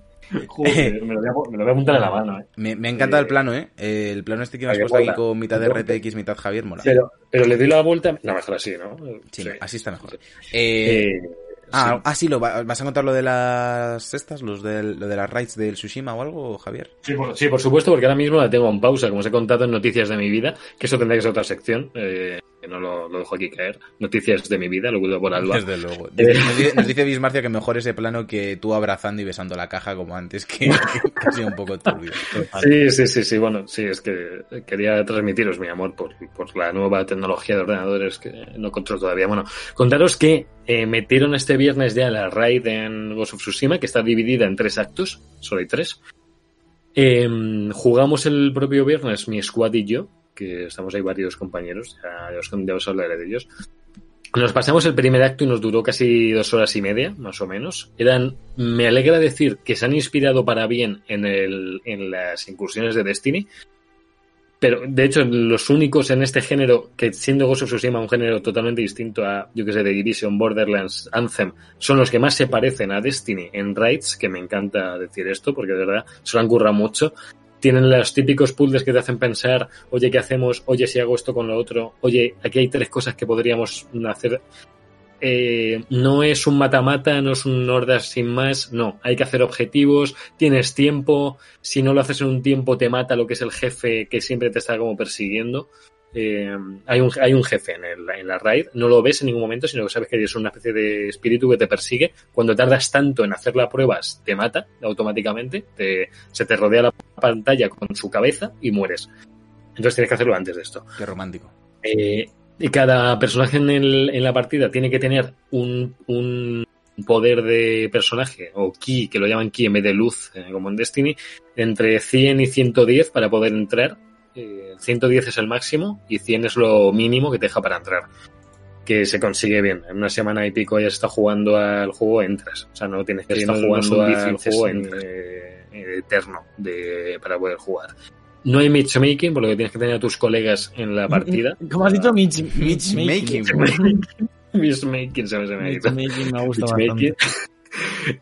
Joder, me, lo voy a, me lo voy a apuntar en la mano, ¿eh? Me, me encanta el plano, ¿eh? El plano este que me has puesto aquí con mitad de RTX, mitad Javier, mola. Pero, pero le doy la vuelta... No, mejor así, ¿no? Sí, sí. así está mejor. Eh... eh Ah, sí. ah, sí, lo, ¿vas a contar lo de las estas, los de, lo de las raids del Tsushima o algo, Javier? Sí por, sí, por supuesto, porque ahora mismo la tengo en pausa, como os he contado en Noticias de mi vida, que eso tendría que ser otra sección, eh, que no lo, lo, dejo aquí caer. Noticias de mi vida, lo cuido por Alba. Desde luego. Nos dice, nos dice Bismarcia que mejor ese plano que tú abrazando y besando la caja como antes, que, que ha sido un poco turbio. Sí, sí, sí, sí, bueno, sí, es que quería transmitiros mi amor por, por la nueva tecnología de ordenadores que no controlo todavía. Bueno, contaros que eh, metieron este viernes ya la raid en Ghost of Tsushima, que está dividida en tres actos, solo hay tres. Eh, jugamos el propio viernes, mi squad y yo, estamos ahí varios compañeros, ya, os, ya os hablaré de ellos. Nos pasamos el primer acto y nos duró casi dos horas y media, más o menos. Eran, me alegra decir que se han inspirado para bien en, el, en las incursiones de Destiny, pero de hecho los únicos en este género que siendo Ghost of Tsushima un género totalmente distinto a yo que sé de Division, Borderlands, Anthem son los que más se parecen a Destiny en raids que me encanta decir esto porque de verdad se lo han currado mucho tienen los típicos puzzles que te hacen pensar oye qué hacemos oye si hago esto con lo otro. Oye aquí hay tres cosas que podríamos hacer. Eh, no es un mata-mata, no es un hordas sin más, no, hay que hacer objetivos, tienes tiempo, si no lo haces en un tiempo te mata lo que es el jefe que siempre te está como persiguiendo. Eh, hay, un, hay un jefe en, el, en la raid, no lo ves en ningún momento, sino que sabes que es una especie de espíritu que te persigue. Cuando tardas tanto en hacer las pruebas, te mata automáticamente, te, se te rodea la pantalla con su cabeza y mueres. Entonces tienes que hacerlo antes de esto. Qué romántico. Eh, y cada personaje en, el, en, la partida tiene que tener un, un, poder de personaje, o ki, que lo llaman ki en vez de luz, eh, como en Destiny, entre 100 y 110 para poder entrar eh, 110 es el máximo y 100 es lo mínimo que te deja para entrar. Que se consigue bien. En una semana y pico ya está jugando al juego, entras. O sea, no tienes que estar jugando al juego eh, eterno de, para poder jugar. No hay matchmaking, por lo que tienes que tener a tus colegas en la partida. ¿Cómo has dicho? Matchmaking. Matchmaking, se me ha dicho. Matchmaking me gusta bastante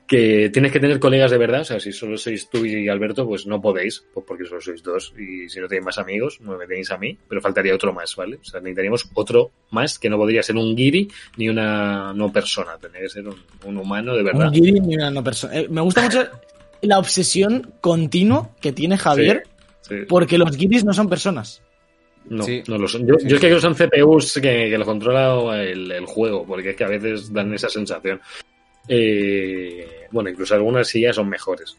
que tienes que tener colegas de verdad, o sea, si solo sois tú y Alberto, pues no podéis, pues porque solo sois dos, y si no tenéis más amigos, no me tenéis a mí, pero faltaría otro más, ¿vale? O sea, necesitaríamos otro más que no podría ser un guiri ni una no persona, tendría que ser un, humano de verdad. Un guiri ni una no persona. Eh, me gusta mucho la obsesión continua que tiene Javier, sí, sí. porque los guiris no son personas. No, sí. no lo son. Yo, yo, es que creo que son CPUs que, que lo controla el, el, juego, porque es que a veces dan esa sensación. Eh, bueno, incluso algunas sí ya son mejores.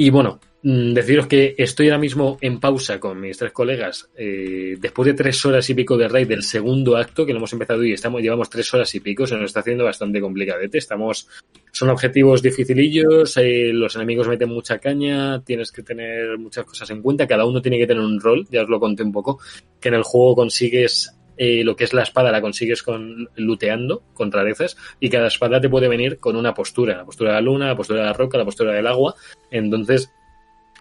Y bueno, mm, deciros que estoy ahora mismo en pausa con mis tres colegas. Eh, después de tres horas y pico de raid del segundo acto, que lo hemos empezado y estamos, llevamos tres horas y pico, se nos está haciendo bastante complicadete. Estamos, son objetivos dificilillos, eh, los enemigos meten mucha caña, tienes que tener muchas cosas en cuenta, cada uno tiene que tener un rol, ya os lo conté un poco, que en el juego consigues eh, lo que es la espada la consigues con luteando con rarezas y cada espada te puede venir con una postura, la postura de la luna, la postura de la roca, la postura del agua. Entonces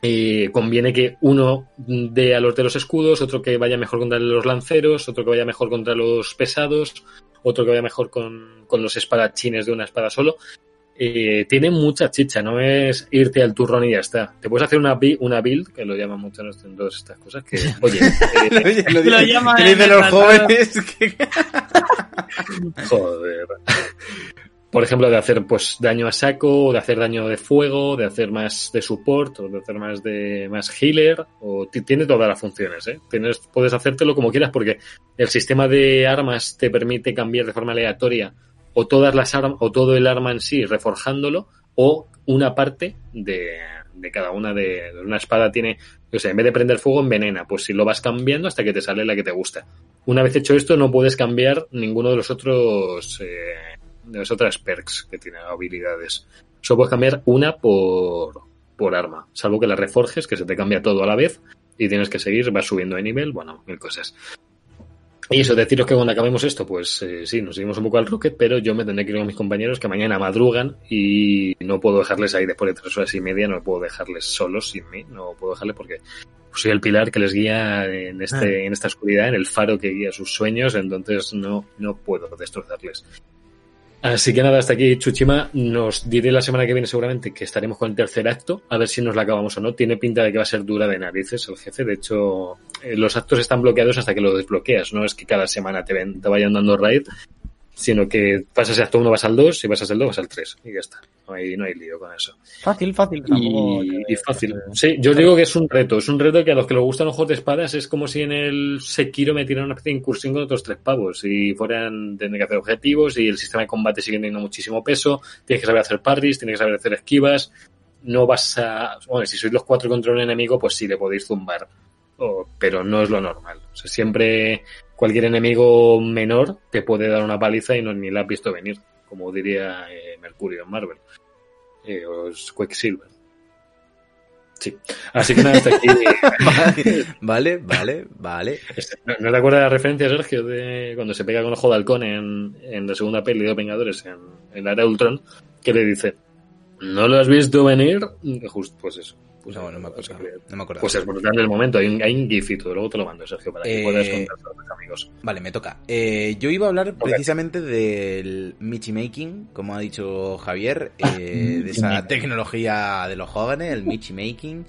eh, conviene que uno dé a los de los escudos, otro que vaya mejor contra los lanceros, otro que vaya mejor contra los pesados, otro que vaya mejor con, con los espadachines de una espada solo eh, tiene mucha chicha, no es irte al turrón y ya está. Te puedes hacer una, una build, que lo llaman mucho en todas estas cosas, que, oye, eh, lo, lo, llaman de los jóvenes que... Joder. Por ejemplo, de hacer pues daño a saco, de hacer daño de fuego, de hacer más de support, o de hacer más de más healer, o tiene todas las funciones, ¿eh? Tienes, puedes hacértelo como quieras porque el sistema de armas te permite cambiar de forma aleatoria o todas las armas, o todo el arma en sí reforjándolo, o una parte de, de cada una de, una espada tiene, o sea, en vez de prender fuego envenena, pues si lo vas cambiando hasta que te sale la que te gusta. Una vez hecho esto, no puedes cambiar ninguno de los otros, eh, de las otras perks que tiene habilidades. Solo puedes cambiar una por, por arma, salvo que la reforjes, que se te cambia todo a la vez y tienes que seguir, vas subiendo de nivel, bueno, mil cosas. Y eso, deciros que cuando acabemos esto, pues eh, sí, nos seguimos un poco al Rocket, pero yo me tendré que ir con mis compañeros que mañana madrugan y no puedo dejarles ahí después de tres horas y media, no puedo dejarles solos sin mí, no puedo dejarles porque soy el pilar que les guía en, este, en esta oscuridad, en el faro que guía sus sueños, entonces no, no puedo destrozarles. Así que nada, hasta aquí Chuchima. Nos diré la semana que viene seguramente que estaremos con el tercer acto, a ver si nos la acabamos o no. Tiene pinta de que va a ser dura de narices el jefe. De hecho, eh, los actos están bloqueados hasta que lo desbloqueas. No es que cada semana te, ven, te vayan dando raid, sino que pasas acto 1 vas al 2, si pasas el 2 vas al 3 y ya está. No hay, no hay lío con eso. Fácil, fácil. Y, y fácil. Sí, yo digo que es un reto. Es un reto que a los que les gustan los juegos de espadas es como si en el Sekiro metieran una especie de incursión con otros tres pavos. Si fueran, tener que hacer objetivos y el sistema de combate sigue teniendo muchísimo peso. Tienes que saber hacer parries, tienes que saber hacer esquivas. No vas a... Bueno, si sois los cuatro contra un enemigo, pues sí, le podéis zumbar. O, pero no es lo normal. O sea, siempre cualquier enemigo menor te puede dar una paliza y no ni la has visto venir, como diría eh, Mercurio en Marvel. Eh, o es Quicksilver. Sí. Así que nada, hasta aquí. vale, vale, vale. ¿No, ¿No te acuerdas de la referencia, Sergio, de cuando se pega con ojo de halcón en, en la segunda peli de Vengadores, en, en la era Ultron, que le dice, ¿no lo has visto venir? Justo, pues eso. Pues no, no me acuerdo. No me acuerdo. Pues es brutal del momento. Hay un, hay un gifito, luego te lo mando, Sergio, para que Eh, puedas contar a tus amigos. Vale, me toca. Eh, yo iba a hablar precisamente del Michi Making, como ha dicho Javier, eh, de esa tecnología de los jóvenes, el Michi Making,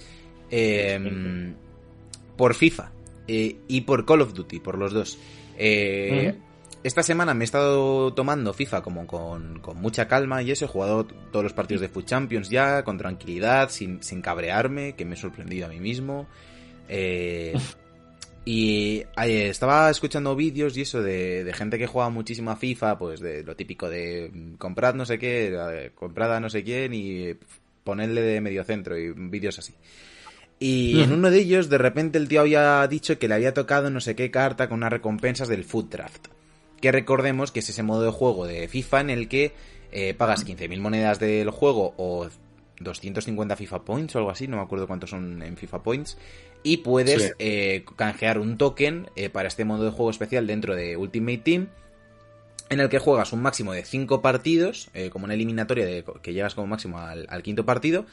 eh, por FIFA eh, y por Call of Duty, por los dos. Eh, Esta semana me he estado tomando FIFA como con, con mucha calma y eso, he jugado todos los partidos de Food Champions ya, con tranquilidad, sin, sin cabrearme, que me he sorprendido a mí mismo. Eh, Y estaba escuchando vídeos y eso de, gente que juega muchísimo a FIFA, pues de lo típico de mm, comprad no sé qué, comprad a no sé quién y ponerle de medio centro y vídeos así. Y en uno de ellos, de repente, el tío había dicho que le había tocado no sé qué carta con unas recompensas del Food Draft. Que recordemos que es ese modo de juego de FIFA en el que eh, pagas 15.000 monedas del juego o 250 FIFA Points o algo así, no me acuerdo cuántos son en FIFA Points, y puedes eh, canjear un token eh, para este modo de juego especial dentro de Ultimate Team, en el que juegas un máximo de 5 partidos, eh, como una eliminatoria de, que llegas como máximo al, quinto partido,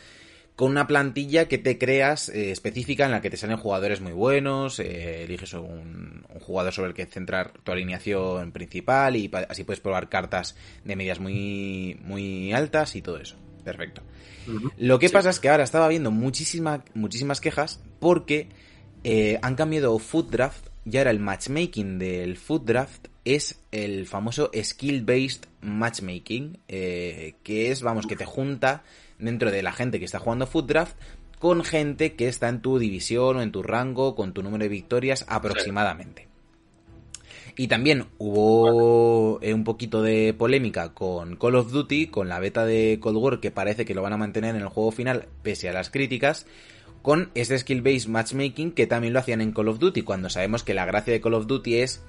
con una plantilla que te creas específica en la que te salen jugadores muy buenos, eliges un, un, jugador sobre el que centrar tu alineación principal y así puedes probar cartas de medias muy, muy altas y todo eso. Perfecto. Lo que pasa es que ahora estaba viendo muchísimas muchísimas quejas porque eh, han cambiado Food Draft. Ya era el matchmaking del Food Draft. Es el famoso skill-based matchmaking. Eh, que es, vamos, que te junta dentro de la gente que está jugando Food Draft con gente que está en tu división o en tu rango, con tu número de victorias aproximadamente. Y también hubo eh, un poquito de polémica con Call of Duty, con la beta de Cold War, que parece que lo van a mantener en el juego final, pese a las críticas, con este skill-based matchmaking que también lo hacían en Call of Duty, cuando sabemos que la gracia de Call of Duty es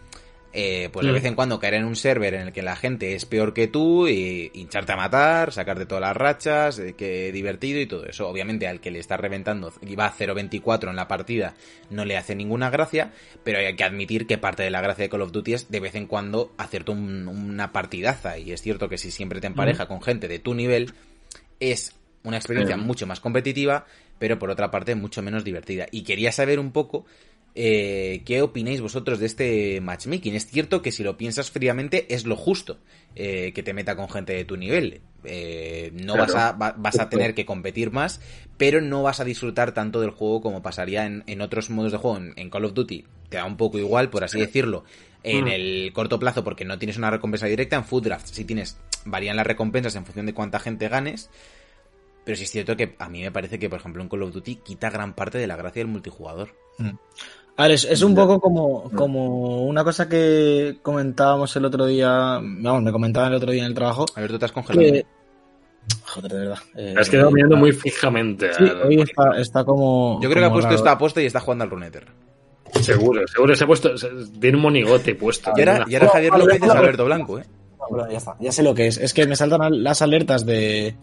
eh, pues de mm. vez en cuando caer en un server en el que la gente es peor que tú y hincharte a matar, sacarte todas las rachas, eh, que divertido y todo eso. Obviamente al que le está reventando y va a 0.24 en la partida no le hace ninguna gracia, pero hay que admitir que parte de la gracia de Call of Duty es de vez en cuando hacerte una partidaza y es cierto que si siempre te empareja con gente de tu nivel es una experiencia mucho más competitiva, pero por otra parte mucho menos divertida. Y quería saber un poco eh, ¿qué opináis vosotros de este matchmaking? Es cierto que si lo piensas fríamente es lo justo eh, que te meta con gente de tu nivel. Eh, no vas, a, vas a tener que competir más, pero no vas a disfrutar tanto del juego como pasaría en, otros modos de juego. En, Call of Duty te da un poco igual, por así decirlo, en mm. el corto plazo porque no tienes una recompensa directa. En Food Draft si tienes, varían las recompensas en función de cuánta gente ganes. Pero sí es cierto que a mí me parece que, por ejemplo, en Call of Duty quita gran parte de la gracia del multijugador. Mm. A ver, es, un poco como, como una cosa que comentábamos el otro día, vamos, me comentaban el otro día en el trabajo. A ver, tú te has congelado. Joder, de verdad. Eh, has quedado mirando muy fijamente. Sí, hoy está, como. Yo creo que ha puesto esta apuesta y está jugando al Runeter. Seguro, seguro se ha puesto. Tiene un monigote puesto. Y ahora, Javier López es Alberto Blanco, ¿eh? ya está, ya sé lo que es. Es que me saltan las alertas de,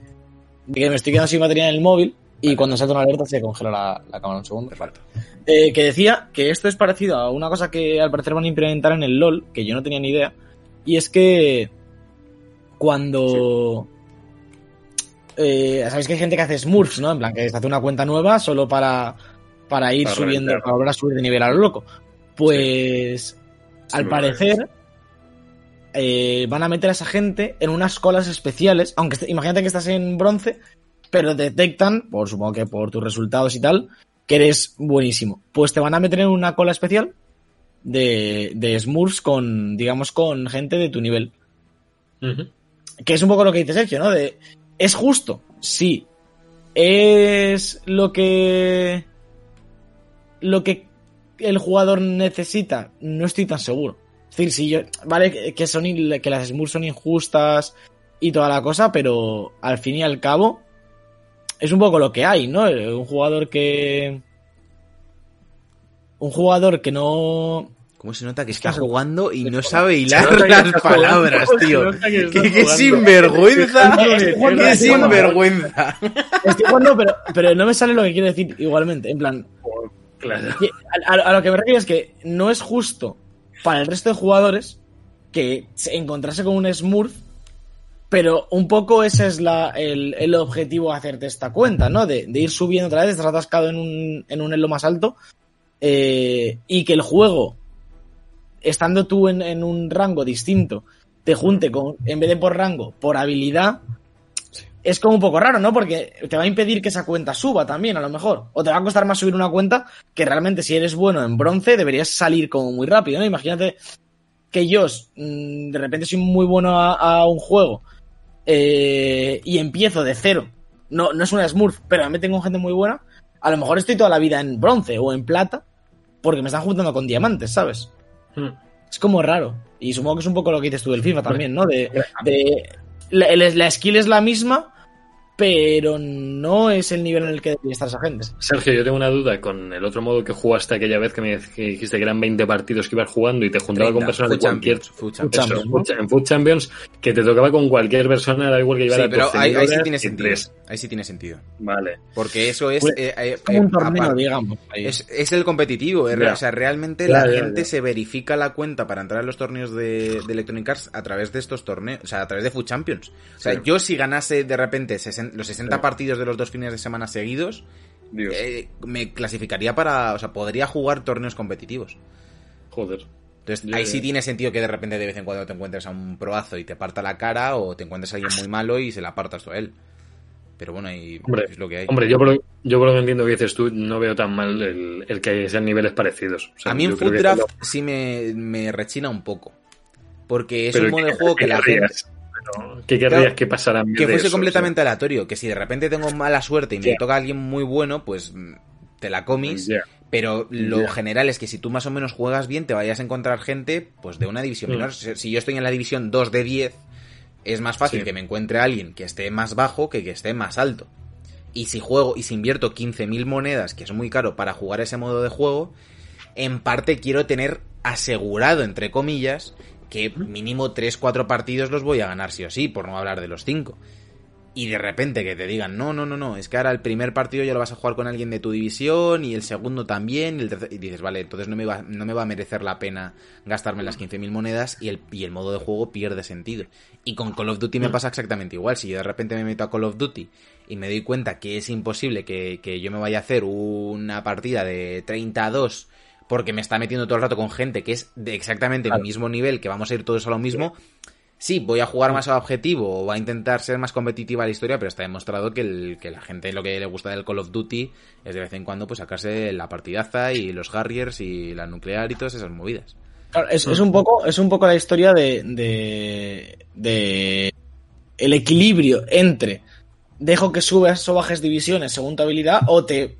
de que me estoy quedando sin batería en el móvil y cuando salta una alerta se congela la, la cámara un segundo. falta. Eh, que decía que esto es parecido a una cosa que al parecer van a implementar en el LOL, que yo no tenía ni idea, y es que cuando... Eh, Sabéis que hay gente que hace smurfs, ¿no? En plan, que se hace una cuenta nueva solo para, para ir subiendo, para volver a subir de nivel a lo loco. Pues, al parecer, eh, van a meter a esa gente en unas colas especiales, aunque imagínate que estás en bronce, pero detectan, por supongo que por tus resultados y tal, que eres buenísimo. Pues te van a meter en una cola especial de, de Smurfs con, digamos, con gente de tu nivel. Que es un poco lo que dice Sergio, ¿no? De, ¿Es justo? Sí. ¿Es lo que... lo que el jugador necesita? No estoy tan seguro. Es decir, si yo... Vale, que, son, que las Smurfs son injustas y toda la cosa, pero al fin y al cabo es un poco lo que hay, ¿no? Un jugador que. Un jugador que no. ¿Cómo se nota que está jugando y no sabe hilar las palabras, tío? ¡Qué, sinvergüenza! ¡Qué sinvergüenza! Estoy jugando, pero, pero no me sale lo que quiero decir igualmente. En plan. A, lo que me refiero es que no es justo para el resto de jugadores que encontrarse con un Smurf pero un poco ese es la, el, objetivo de hacerte esta cuenta, ¿no? De, ir subiendo otra vez, estás atascado en un, en un elo más alto eh, y que el juego, estando tú en, un rango distinto, te junte con, en vez de por rango, por habilidad, es como un poco raro, ¿no? Porque te va a impedir que esa cuenta suba también, a lo mejor. O te va a costar más subir una cuenta que realmente si eres bueno en bronce deberías salir como muy rápido, ¿no? Imagínate que yo mm, de repente soy muy bueno a un juego eh, y empiezo de cero, no, no es una Smurf, pero me tengo gente muy buena, a lo mejor estoy toda la vida en bronce o en plata, porque me están juntando con diamantes, ¿sabes? Hmm. Es como raro. Y supongo que es un poco lo que dices tú del FIFA también, ¿no? De, de la, skill es la misma, pero no es el nivel en el que deberían estar esa gente. Sergio, yo tengo una duda con el otro modo que jugaste aquella vez que me dijiste que eran 20 partidos que ibas jugando y te juntaba con personas de cualquier Food Champions, en Food Champions que te tocaba con cualquier persona, da igual que llevara sí, pero ahí, ahí, sí tiene sentido. Ahí sí tiene sentido. Vale. Porque eso es. Pues, eh, eh, un torneo, digamos. Es, es, el competitivo. Eh, o sea, realmente la gente se verifica la cuenta para entrar a los torneos de, de, Electronic Arts a través de estos torneos. O sea, a través de Food Champions. O sea, yo si ganase de repente los 60 partidos de los dos fines de semana seguidos, me clasificaría para. O sea, podría jugar torneos competitivos. Joder. Entonces, ahí sí tiene sentido que de repente de vez en cuando te encuentres a un proazo y te parta la cara, o te encuentres a alguien muy malo y se la apartas a él. Pero bueno, ahí es lo que hay. Hombre, yo por, yo por lo que entiendo que dices tú, no veo tan mal el, que sean niveles parecidos. a mí en Food Draft sí me, rechina un poco. Porque es un modo de juego que la gente. ¿Qué querrías que pasara? Que fuese completamente aleatorio. Que si de repente tengo mala suerte y me toca a alguien muy bueno, pues mm, te la comis. Pero lo general es que si tú más o menos juegas bien, te vayas a encontrar gente pues de una división mm. menor. Si yo estoy en la división 2 de 10 es más fácil que me encuentre alguien que esté más bajo que que esté más alto. Y si juego y si invierto 15.000 monedas, que es muy caro para jugar ese modo de juego, en parte quiero tener asegurado, entre comillas, que mínimo 3-4 partidos los voy a ganar sí o sí, por no hablar de los 5 y de repente que te digan, no, no, no, no, es que ahora el primer partido ya lo vas a jugar con alguien de tu división y el segundo también, y, el y dices, vale, entonces no me, va, no me va a merecer la pena gastarme las 15.000 monedas y el, y el modo de juego pierde sentido. Y con Call of Duty me pasa exactamente igual, si yo de repente me meto a Call of Duty y me doy cuenta que es imposible que, que yo me vaya a hacer una partida de 30 a 2 porque me está metiendo todo el rato con gente que es de exactamente el mismo nivel, que vamos a ir todos a lo mismo sí, voy a jugar más a objetivo o va a intentar ser más competitiva la historia, pero está demostrado que, el, que la gente lo que le gusta del Call of Duty es de vez en cuando pues sacarse la partidaza y los Harriers y la nuclear y todas esas movidas. Claro, es, un poco, es un poco la historia de, de, de el equilibrio entre dejo que subas o bajes divisiones según tu habilidad o te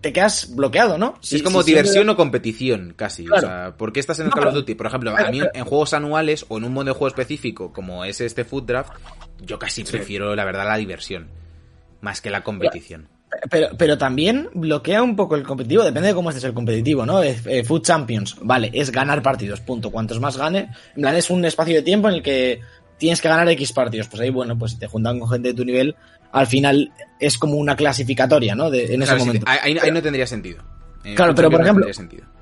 te quedas bloqueado, ¿no? es como diversión o competición, casi. O sea, ¿por qué estás en el Call of Duty? Por ejemplo, a mí en juegos anuales o en un modo de juego específico como es este Food Draft, yo casi prefiero, la verdad, la diversión. Más que la competición. Pero, pero también bloquea un poco el competitivo, depende de cómo estés el competitivo, ¿no? Eh, Food Champions, vale, es ganar partidos, punto. Cuantos más gane, en plan es un espacio de tiempo en el que tienes que ganar X partidos. Pues ahí, bueno, pues si te juntan con gente de tu nivel, al final es como una clasificatoria, ¿no? De, en ese momento. ahí, no tendría sentido. claro, pero por ejemplo,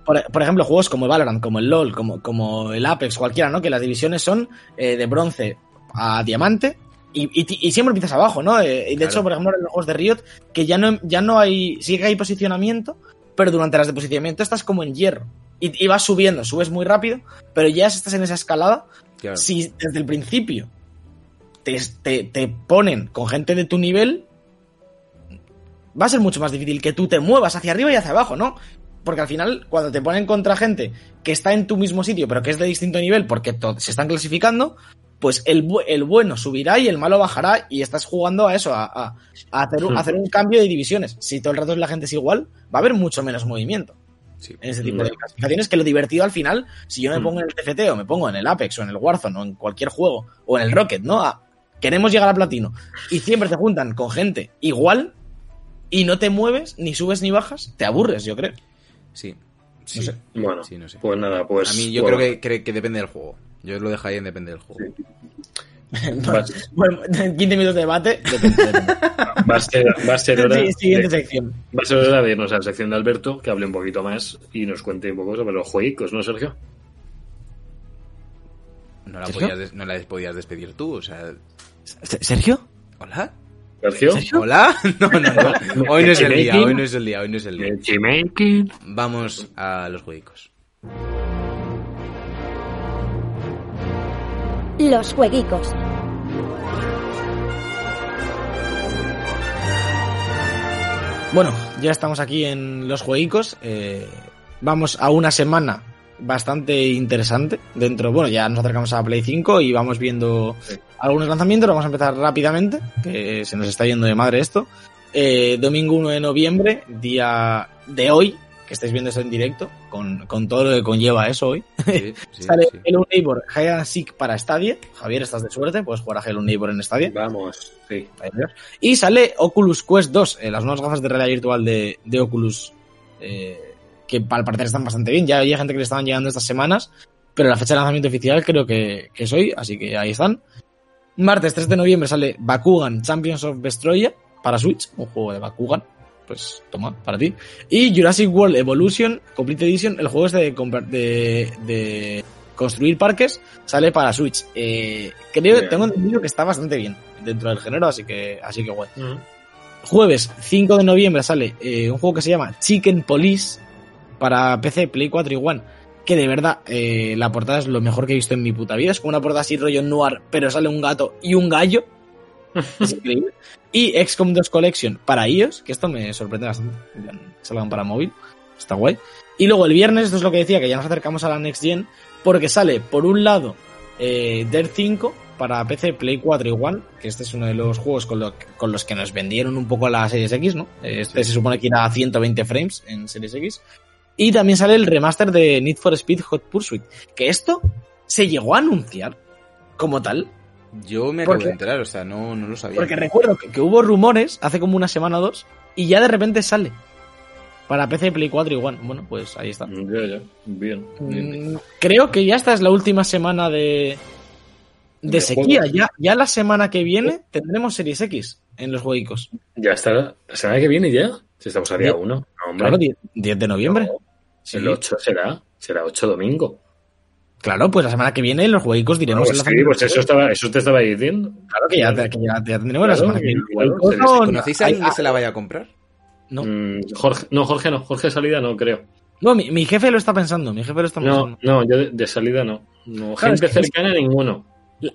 por, ejemplo, juegos como el Valorant, como el LOL, como, como el Apex, cualquiera, ¿no? Que las divisiones son eh, de bronce a diamante y, y, siempre empiezas abajo, ¿no? Eh, y de hecho, por ejemplo, en los juegos de Riot, que ya no, ya no hay, sí que hay posicionamiento, pero durante las de posicionamiento estás como en hierro. Y, y vas subiendo, subes muy rápido, pero ya estás en esa escalada. Si desde el principio te, te, ponen con gente de tu nivel, va a ser mucho más difícil que tú te muevas hacia arriba y hacia abajo, ¿no? Porque al final, cuando te ponen contra gente que está en tu mismo sitio, pero que es de distinto nivel porque se están clasificando, pues el, el, bueno subirá y el malo bajará y estás jugando a eso, a, hacer, un, hacer un cambio de divisiones. Si todo el rato la gente es igual, va a haber mucho menos movimiento. En ese tipo de clasificaciones que lo divertido al final, si yo me mm. pongo en el TFT o me pongo en el Apex o en el Warzone o en cualquier juego o en el Rocket, ¿no? Queremos llegar a platino y siempre te juntan con gente igual y no te mueves, ni subes ni bajas, te aburres, yo creo. Sí. Sí. Bueno, pues nada, pues. A mí yo creo que, que, depende del juego. Yo lo dejaría en depende del juego. bueno, 15 minutos de debate. Va a ser, va a ser hora. siguiente sección. Va a ser hora de irnos a la sección de Alberto, que hable un poquito más y nos cuente un poco sobre los juegos, ¿no, Sergio? No la, Podías, no la podías despedir tú, o sea. ¿Sergio? ¿Hola? ¿Sergio? ¿Hola? No, no, no. Hoy no es el día, hoy no es el día, hoy no es el día. Vamos a los jueguicos. Los jueguicos. Bueno, ya estamos aquí en los jueguicos. Eh, vamos a una semana bastante interesante dentro, bueno, ya nos acercamos a Play 5 y vamos viendo algunos lanzamientos, vamos a empezar rápidamente, que se nos está yendo de madre esto. Eh, domingo 1 de noviembre, día de hoy, que estáis viendo eso en directo, con, con todo lo que conlleva eso hoy. sale Hello Neighbor and Seek para Stadia. Javier, estás de suerte, puedes jugar a Hello Neighbor en Stadia. Vamos, sí. Y sale Oculus Quest 2, eh, las nuevas gafas de realidad virtual de, de Oculus, eh, que al parecer están bastante bien. Ya había gente que le estaban llegando estas semanas, pero la fecha de lanzamiento oficial creo que, que es hoy, así que ahí están. Martes 3 de noviembre sale Bakugan Champions of Vestroya para Switch, un juego de Bakugan. Pues toma, para ti. Y Jurassic World Evolution Complete Edition, el juego es de, de, de construir parques, sale para Switch. Eh, creo, tengo entendido que está bastante bien dentro del género, así que, así que guay. Jueves 5 de noviembre sale eh, un juego que se llama Chicken Police para PC, Play 4 y One que de verdad eh, la portada es lo mejor que he visto en mi puta vida. Es como una portada así rollo noir, pero sale un gato y un gallo. es increíble. Y XCOM 2 Collection para iOS, que esto me sorprende bastante. Salgan para móvil. Está guay. Y luego el viernes, esto es lo que decía, que ya nos acercamos a la Next Gen, porque sale por un lado eh, Dirt 5 para PC, Play 4 igual, que este es uno de los juegos con, con los que nos vendieron un poco la Series X, ¿no? Este se supone que irá a 120 frames en Series X. Y también sale el remaster de Need for Speed Hot Pursuit. Que esto se llegó a anunciar como tal. Yo me acabo de enterar, o sea, no, no lo sabía. Porque recuerdo que, hubo rumores hace como una semana o dos y ya de repente sale. Para PC, Play 4 y One. Bueno, pues ahí está. Ya, ya. Bien. Mm, creo que ya esta es la última semana de, de, sequía. Ya, ya la semana que viene tendremos Series X en los juegos. Ya está. ¿La semana que viene ya? Si estamos a día 1. claro, 10, de noviembre. El 8 será, será 8 domingo. Claro, pues la semana que viene los juegos diremos en la Sí, pues eso, estaba, eso te estaba diciendo. Claro que ya, que ya, tendremos la semana que viene. ¿Conocéis a alguien que se la vaya a comprar? No. Mm, Jorge, no, Jorge no. Jorge de salida no, creo. No, mi, mi, jefe lo está pensando. Mi jefe lo está pensando. No, no, yo de, salida no. no gente cercana ninguno.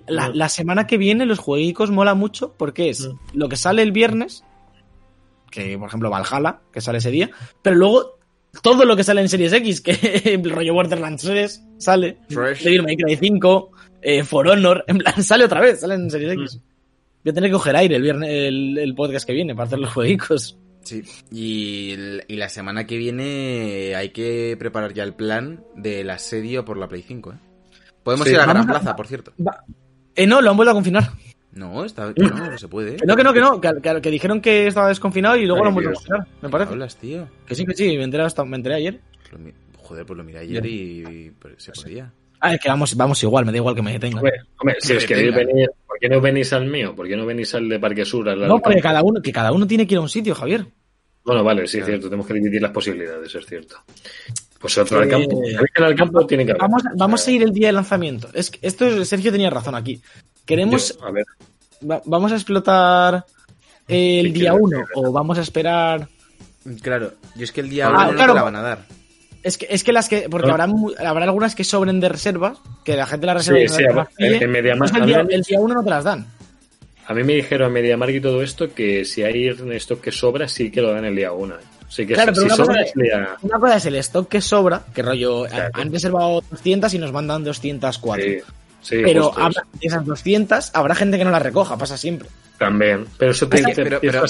La, la, semana que viene los jueguicos mola mucho porque es mm. lo que sale el viernes, que por ejemplo Valhalla, que sale ese día, pero luego todo lo que sale en Series X, que el rollo Borderlands 3 sale, Devil May Cry 5, eh, For Honor, en plan, sale otra vez, sale en Series X. Mm. Voy a tener que coger aire el, viernes, el, podcast que viene para hacer los jueguicos. Sí, y, la semana que viene hay que preparar ya el plan del asedio por la Play 5, ¿eh? Podemos ir a la Gran Plaza, por cierto. Eh, no, lo han vuelto a confinar. No, está, no, no se puede. no, que no, que no, que, dijeron que estaba desconfinado y luego lo han vuelto a confinar, me parece. hablas, tío? Que sí, que sí, me enteré, hasta, me enteré ayer. Joder, pues lo miré ayer y, se podía. Ah, es que vamos, vamos igual, me da igual que me detenga. Hombre, si os queréis venir, ¿por qué no venís al mío? ¿Por qué no venís al de Parque Sur? no, porque cada uno, que cada uno tiene que ir a un sitio, Javier. Bueno, vale, sí, es cierto, tenemos que dividir las posibilidades, es cierto. Pues otro al campo. al campo tiene que Vamos, vamos a ir el día de lanzamiento. Es que esto Sergio tenía razón aquí. Queremos. a ver vamos a explotar el día 1 o vamos a esperar. Claro, yo es que el día 1 ah, no la van a dar. Es que, es que las que. Porque habrá, habrá algunas que sobren de reservas, que la gente las reserva. Sí, sí, en, el, día, 1 no te las dan. A mí me dijeron en MediaMark y todo esto que si hay stock que sobra, sí que lo dan el día 1. Sí que claro, pero una, cosa es, una, cosa es, el stock que sobra, que rollo, han reservado 200 y nos mandan 204 pero de esas 200 habrá gente que no las recoja, pasa siempre. También, pero eso te dice pero, pero,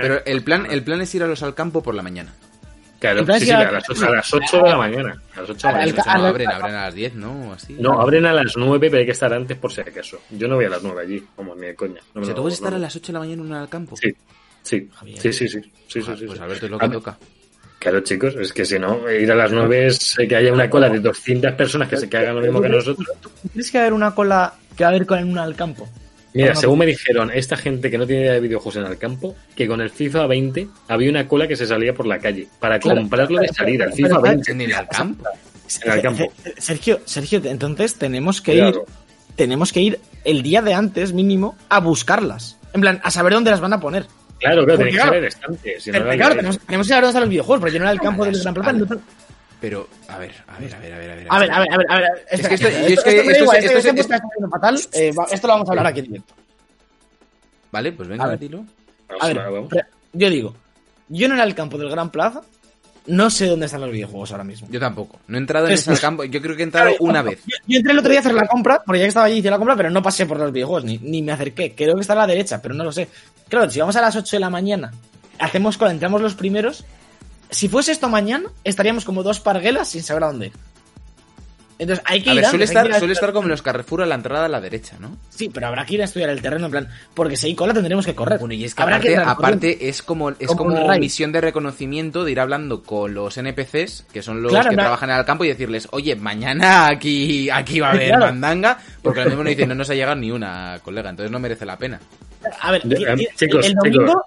pero, el, plan, el plan es ir a los al campo por la mañana. Claro, sí, sí, a, las 8, a las 8 de la mañana. A las 8 de la mañana. No, abren, abren a las 10, ¿no? Así. No, abren a las 9, pero hay que estar antes por si acaso. Yo no voy a las 9 allí, como ni de coña. No o sea, ¿tú puedes estar a las 8 de la mañana en al campo? Sí, sí, sí, sí, sí, sí, sí, Pues Alberto es lo que toca. Claro, chicos, es que si no, ir a las 9 es que haya una cola de 200 personas que se que hagan lo mismo que nosotros. ¿Tienes que haber una cola que va a haber con una al campo? Mira, según me dijeron, esta gente que no tiene idea de videojuegos en el campo, que con el FIFA 20 había una cola que se salía por la calle para comprarlo de salida. El FIFA 20 en el campo. En el campo. Sergio, Sergio, entonces tenemos que ir, tenemos que ir el día de antes mínimo a buscarlas. En plan, a saber dónde las van a poner. Claro, claro, tenéis que saber estantes. claro, tenemos, tenemos, que saber dónde están los videojuegos, porque yo no era el campo del Gran Plaza. Pero, a ver, a ver, a ver, a ver, a ver. A ver, a ver, a ver, a ver. Es que esto, es que esto, está fatal. Eh, esto lo vamos a hablar aquí en directo. Vale, pues venga, dilo. A ver, yo digo, yo no era el campo del Gran Plaza, no sé dónde están los videojuegos ahora mismo. Yo tampoco. No he entrado en ese campo. Yo creo que he entrado una vez. Yo, entré el otro día a hacer la compra, porque ya que estaba allí hice la compra, pero no pasé por los videojuegos, ni, ni me acerqué. Creo que está a la derecha, pero no lo sé. Claro, si vamos a las 8 de la mañana, hacemos cola, entramos los primeros, si fuese esto mañana, estaríamos como dos parguelas sin saber a dónde ir. Entonces hay que a ir ver, suele, antes, estar, ir a- suele estar como en los Carrefour a la entrada a la derecha, ¿no? Sí, pero habrá que ir a estudiar el terreno, en plan, porque si hay cola tendremos que correr. Bueno, y es que Habrá aparte, es como, es Como como un raid. misión de reconocimiento de ir hablando con los NPCs, que son los Claro, que trabajan en el campo, y decirles, oye, mañana aquí, aquí va a haber Claro. mandanga, porque lo mismo nos dicen, no nos ha llegado ni una, colega, entonces no merece la pena. A ver, el, el- chicos, el domingo,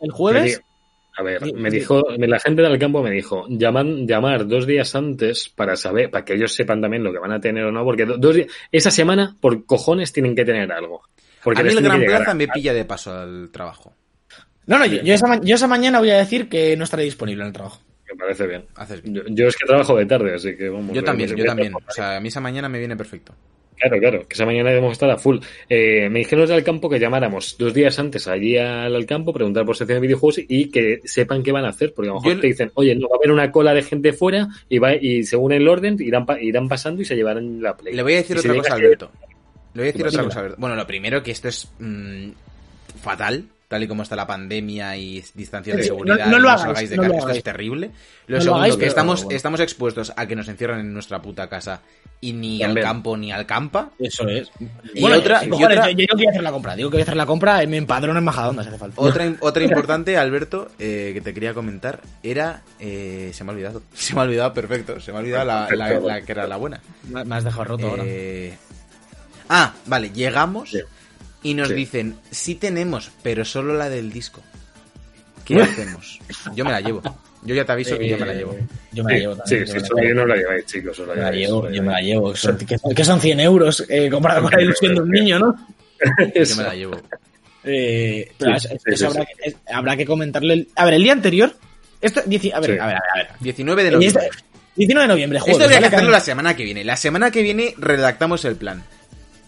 el, jueves, A ver, me dijo, la gente del campo me dijo, llaman, llamar dos días antes para saber, para que ellos sepan también lo que van a tener o no, porque do- dos días, esa semana, por cojones, tienen que tener algo. Porque a mí el Gran Plaza a- me pilla de paso al trabajo. No, no, yo, yo esa, yo esa mañana voy a decir que no estaré disponible en el trabajo. Me parece bien. Haces bien. Yo, yo es que trabajo de tarde, así que vamos. Yo eh, también, yo también. O sea, a mí esa mañana me viene perfecto. Claro, claro, que esa mañana debemos estar a full. Eh, me dijeron los del campo que llamáramos dos días antes allí al, al campo, preguntar por sección de videojuegos y que sepan qué van a hacer, porque a lo mejor Yo- te dicen, oye, no va a haber una cola de gente fuera y va y según el orden irán, irán pasando y se llevarán la play. Le voy a decir Y otra cosa Alberto. Le voy a decir otra cosa Alberto. Bueno, lo primero que esto es mm, fatal, tal y como está la pandemia y distancias de Sí, seguridad. no- no lo hagáis, de no lo casa, esto es terrible. Lo No lo segundo, hagáis, que estamos, bueno. estamos expuestos a que nos encierran en nuestra puta casa y ni También. al campo ni al campa. Eso es. Y bueno, otra- y otra- yo, yo voy a hacer la compra. Digo que voy a hacer la compra, me empadrono en Majadonda si hace falta. Otra, otra importante, Alberto, eh, que te quería comentar, era... eh, se me ha olvidado. Se me ha olvidado, perfecto. Se me ha olvidado la, la- la que era la buena. Me has dejado roto ahora. Eh, Ah, vale, llegamos Sí. Y nos Sí. dicen, sí tenemos, pero solo la del disco. ¿Qué hacemos? Yo me la llevo. Yo ya te aviso que yo me la llevo. Yo me la Sí, llevo sí, también. sí, la solo yo no la lleváis, chicos. os la Yo me la lleváis, llevo, yo me la lleváis. llevo. Que son, que- que son 100 euros eh, comparado con la ilusión de un niño, ¿no? Yo me la llevo. Eh, pero Sí, sí, sí, habrá, Que, es- habrá que comentarle. el- a ver, el día anterior. Esto, dieci- a, ver, Sí. a ver, a ver, a ver. 19 de El día- noviembre. 19 de noviembre, jueves. Esto habría que hacerlo la semana que viene. La semana que viene redactamos el plan.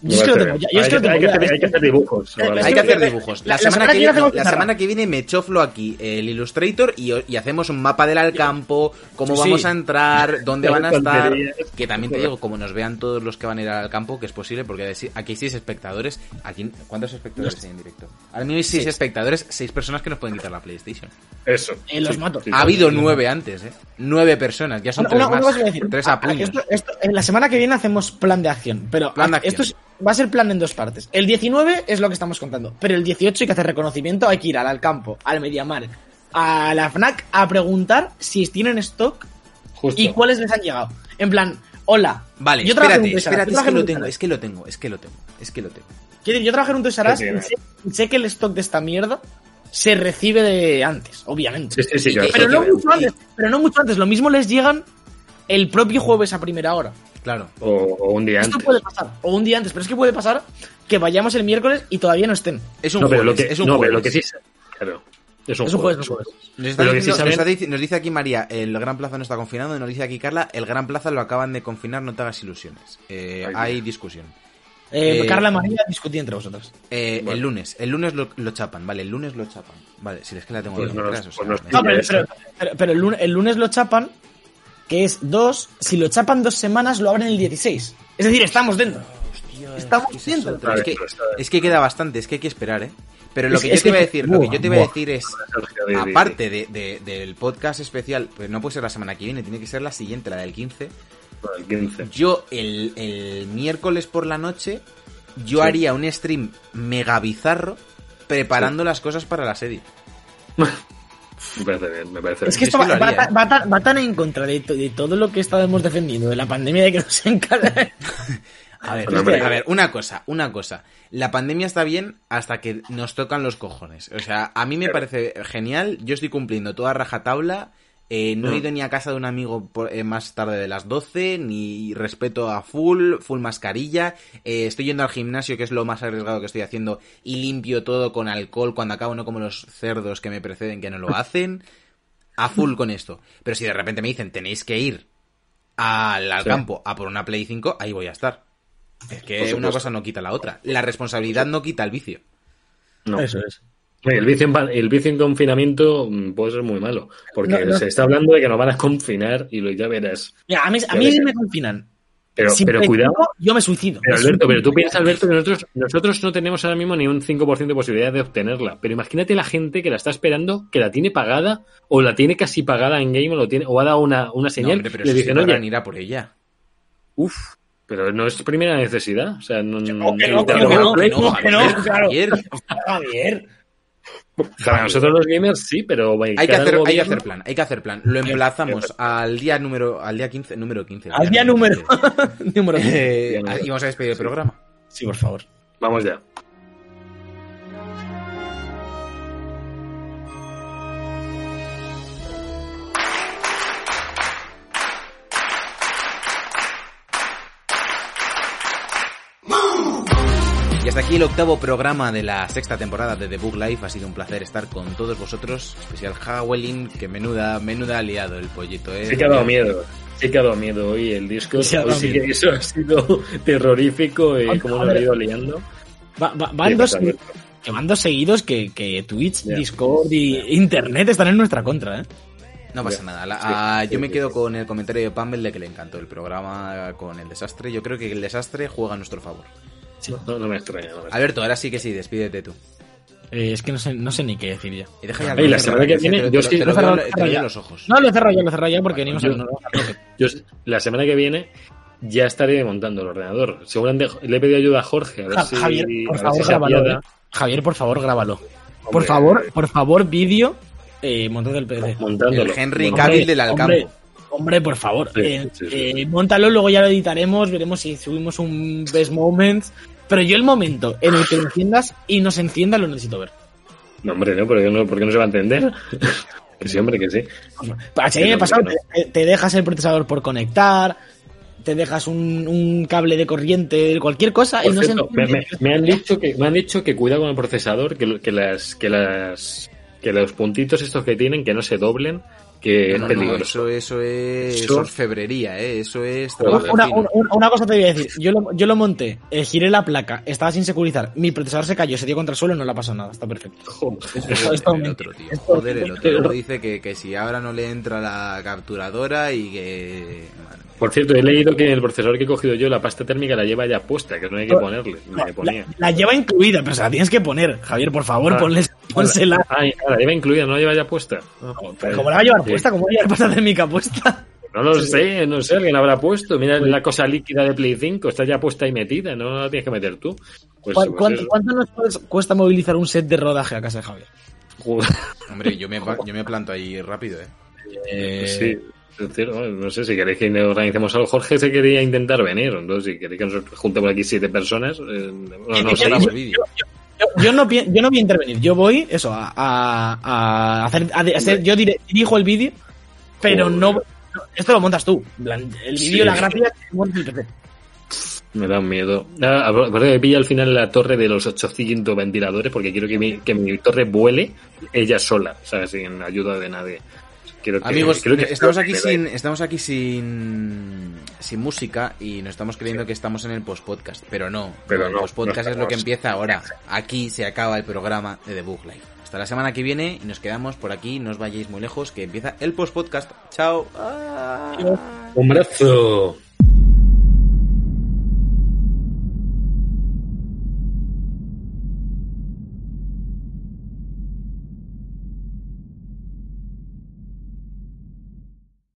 Yo es que lo tengo ya. Yo es hay, que lo que, tengo hay que ya. hacer, hay que hacer dibujos. Eh, ¿vale? Hay que hacer dibujos. La, la semana, semana que viene, viene hacemos la una semana que viene me choflo aquí el Illustrator y, y hacemos un mapa del al campo, cómo Sí, vamos sí. a entrar, dónde van a estar. Que también te digo, como nos vean todos los que van a ir al campo, que es posible, porque aquí hay seis espectadores. Aquí, ¿Cuántos espectadores hay en directo? Ahora mismo hay seis espectadores, seis personas que nos pueden quitar la PlayStation. Eso. Eh, los mato. Ha habido nueve antes, ¿eh? Nueve personas, ya son Una, tres una más. a decir. Tres Ah, a puños. esto- esto- en la semana que viene hacemos plan de acción. Pero Plan de ah, acción. esto es- va a ser plan en dos partes. El 19 es lo que estamos contando. Pero el 18 hay que hacer reconocimiento. Hay que ir al, al campo, al Mediamar, a la FNAC a preguntar si tienen stock Justo. y cuáles les han llegado. En plan, hola. Vale, yo trabajé en espérate, espérate, yo es que lo tengo, es que lo tengo, es que lo tengo, es que lo tengo. Quiero decir, Yo trabajé en un Toys R Us Sí, y sé, sé que el stock de esta mierda se recibe de antes, obviamente. Sí, sí, sí. Pero no mucho antes. Pero no mucho antes. Lo mismo les llegan el propio jueves a primera hora. Claro. O, o un día Esto antes. puede pasar, o un día antes, pero es que puede pasar que vayamos el miércoles y todavía no estén. Es un No, pero jueves, lo que, es un no, pero lo que sí. se- Claro. Es un, Es un jueves. jueves, es un jueves. Nos, está sí está dice aquí María, el Gran Plaza no está confinado, y nos dice aquí Carla, el Gran Plaza lo acaban de confinar, no te hagas ilusiones. Eh, Ay, hay discusión. Eh, Eh, Carla María discutí entre vosotros. Eh. El lunes, el lunes lo, lo chapan, vale, el lunes lo chapan. Vale, si es que la tengo Pues no detrás, nos- o pues No, pero- pero- pero el, lunes, el lunes lo chapan, que es dos. Si lo chapan dos semanas, lo abren el 16. Es decir, estamos dentro. Estamos es que dentro. es que, es que queda bastante, es que hay que esperar, ¿eh? Pero lo Es- que yo es te iba a que- decir, lo que yo te iba a decir es, aparte de, de- del podcast especial, pues no puede ser la semana que viene, tiene que ser la siguiente, la del 15. Bueno, el 15. Yo el, el miércoles por la noche, yo Sí. haría un stream mega bizarro preparando las cosas para la serie. Me parece bien, me parece Es que bien. esto es que va, lo va haría, tan- va tan, va tan en contra de, de todo lo que estábamos defendiendo, de la pandemia de que nos encarga. A ver, a ver, una cosa, una cosa. La pandemia está bien hasta que nos tocan los cojones. O sea, a mí me parece genial. Yo estoy cumpliendo toda rajatabla. Eh, no he Mm. ido ni a casa de un amigo por- eh, más tarde de las 12, ni respeto a full, full mascarilla. eh, estoy yendo al gimnasio, que es lo más arriesgado que estoy haciendo, y limpio todo con alcohol cuando acabo, no como los cerdos que me preceden que no lo hacen. A full con esto. Pero si de repente me dicen, tenéis que ir al, al Sí. campo a por una Play 5, ahí voy a estar. Es que una cosa no quita la otra. La responsabilidad no quita el vicio. No. Eso es. Oye, El vicio, en, el vicio en confinamiento mm, puede ser muy malo, porque No, no. se está hablando de que nos van a confinar y lo ya verás. Mira, a mí, a mí me confinan Pero, pero cuidado. Yo me suicido. Pero Alberto, pero tú piensas, Alberto, que nosotros, nosotros no tenemos ahora mismo ni un 5% de posibilidad de obtenerla. Pero imagínate la gente que la está esperando, que la tiene pagada, o la tiene casi pagada en game, o, lo tiene, o ha dado una, una señal. No, pero le dicen, oye, ir a por ella. Uf, pero no es primera necesidad. O sea, no. No, que no, que no, que no, que no, Javier. Javier. Para nosotros los gamers sí, pero hay que, hacer, hay que hacer plan, hay que hacer plan. Lo emplazamos al día número al día 15, número 15. Al día, número número 15. Eh, y vamos a despedir el programa. Sí, por favor. Vamos ya. Aquí el octavo programa de la sexta temporada de The Book Life. Ha sido un placer estar con todos vosotros, especial Howling, que menuda, menuda aliado el pollito, ¿eh? Que ha dado miedo. Que ha dado miedo hoy el disco. Sí que eso ha sido terrorífico y como nos ha ido liando. Va, van, dos, que van dos seguidos que, que Twitch, Discord y Internet están en nuestra contra, ¿eh? No pasa nada. Ah, yo me quedo con el comentario de Pamble de que le encantó el programa con el desastre. Yo creo que el desastre juega a nuestro favor. No, me extraña. Alberto, ahora sí que sí, despídete tú. Eh, es que no sé, no sé ni qué decir ya. Y deja ya la semana que viene, yo sí, lo cerrado los ojos. No, lo he cerrado ya, lo he cerrado ya porque venimos yo, yo, la semana que viene ya estaré montando el ordenador. Seguramente le he pedido ayuda a Jorge. A ver si, Javier, por favor, grábalo. Eh. Javier, por favor, grábalo. por favor, por favor, vídeo eh, montando el PC. Montándolo. El Henry Cavill del Alcampo. Hombre, por favor, eh, eh, montalo, luego ya lo editaremos, veremos si subimos un Best Moments, pero yo el momento en el que lo enciendas y nos encienda lo necesito ver. No, hombre, no, porque no, porque no se va a entender. que sí, hombre, que sí. Pues, pasado, te, dejas el procesador por conectar, te dejas un, cable de corriente, cualquier cosa y no se me, han dicho que me han dicho que cuida con el procesador, que, que las que las que los puntitos estos que tienen que no se doblen que no, eso, eso es orfebrería, ¿eh? eso es trabajo una, una, cosa te voy a decir, yo lo, yo lo monté, eh, giré la placa, estaba sin securizar, mi procesador se cayó, se dio contra el suelo y no le ha pasado nada, está perfecto. Joder, el otro, tío. Joder, el otro dice que, que, si ahora no le entra la capturadora y que... Por cierto, he leído que el procesador que he cogido yo, la pasta térmica la lleva ya puesta, que no hay que ponerle. La, lleva incluida, pero se la tienes que poner. Javier, por favor, ah, ponle, pónsela. Ah, la lleva incluida, no la lleva ya puesta. ¿Cómo la va a llevar puesta? ¿Cómo va a llevar pasta térmica puesta? No lo sé, no sé, alguien habrá puesto. Mira la cosa líquida de Play 5, está ya puesta y metida, no la tienes que meter tú. Pues, pues ¿Cuánto, nos cuesta movilizar un set de rodaje a casa de Javier? Hombre, yo me, yo me planto ahí rápido, ¿eh? eh pues sí. No sé si queréis que organicemos algo. Jorge se quería intentar venir. Entonces, si queréis que nos juntemos aquí siete personas, eh, no, no sé. Yo, no, yo no voy a intervenir. Yo voy, eso, a, a, hacer. A hacer yo dirijo el vídeo, pero no. Esto lo montas tú. El vídeo, la gráfica, Me da miedo. Ah, que pilla al final la torre de los 800 ventiladores porque quiero que mi, que mi torre vuele ella sola, ¿sabes? Sin ayuda de nadie. Amigos, estamos aquí sin, estamos aquí sin, sin música y nos estamos creyendo que estamos en el post-podcast, pero no. Pero el post-podcast es lo que empieza ahora. Aquí se acaba el programa de The Book Life. Hasta la semana que viene y nos quedamos por aquí, no os vayáis muy lejos, que empieza el post-podcast. Chao. Un brazo.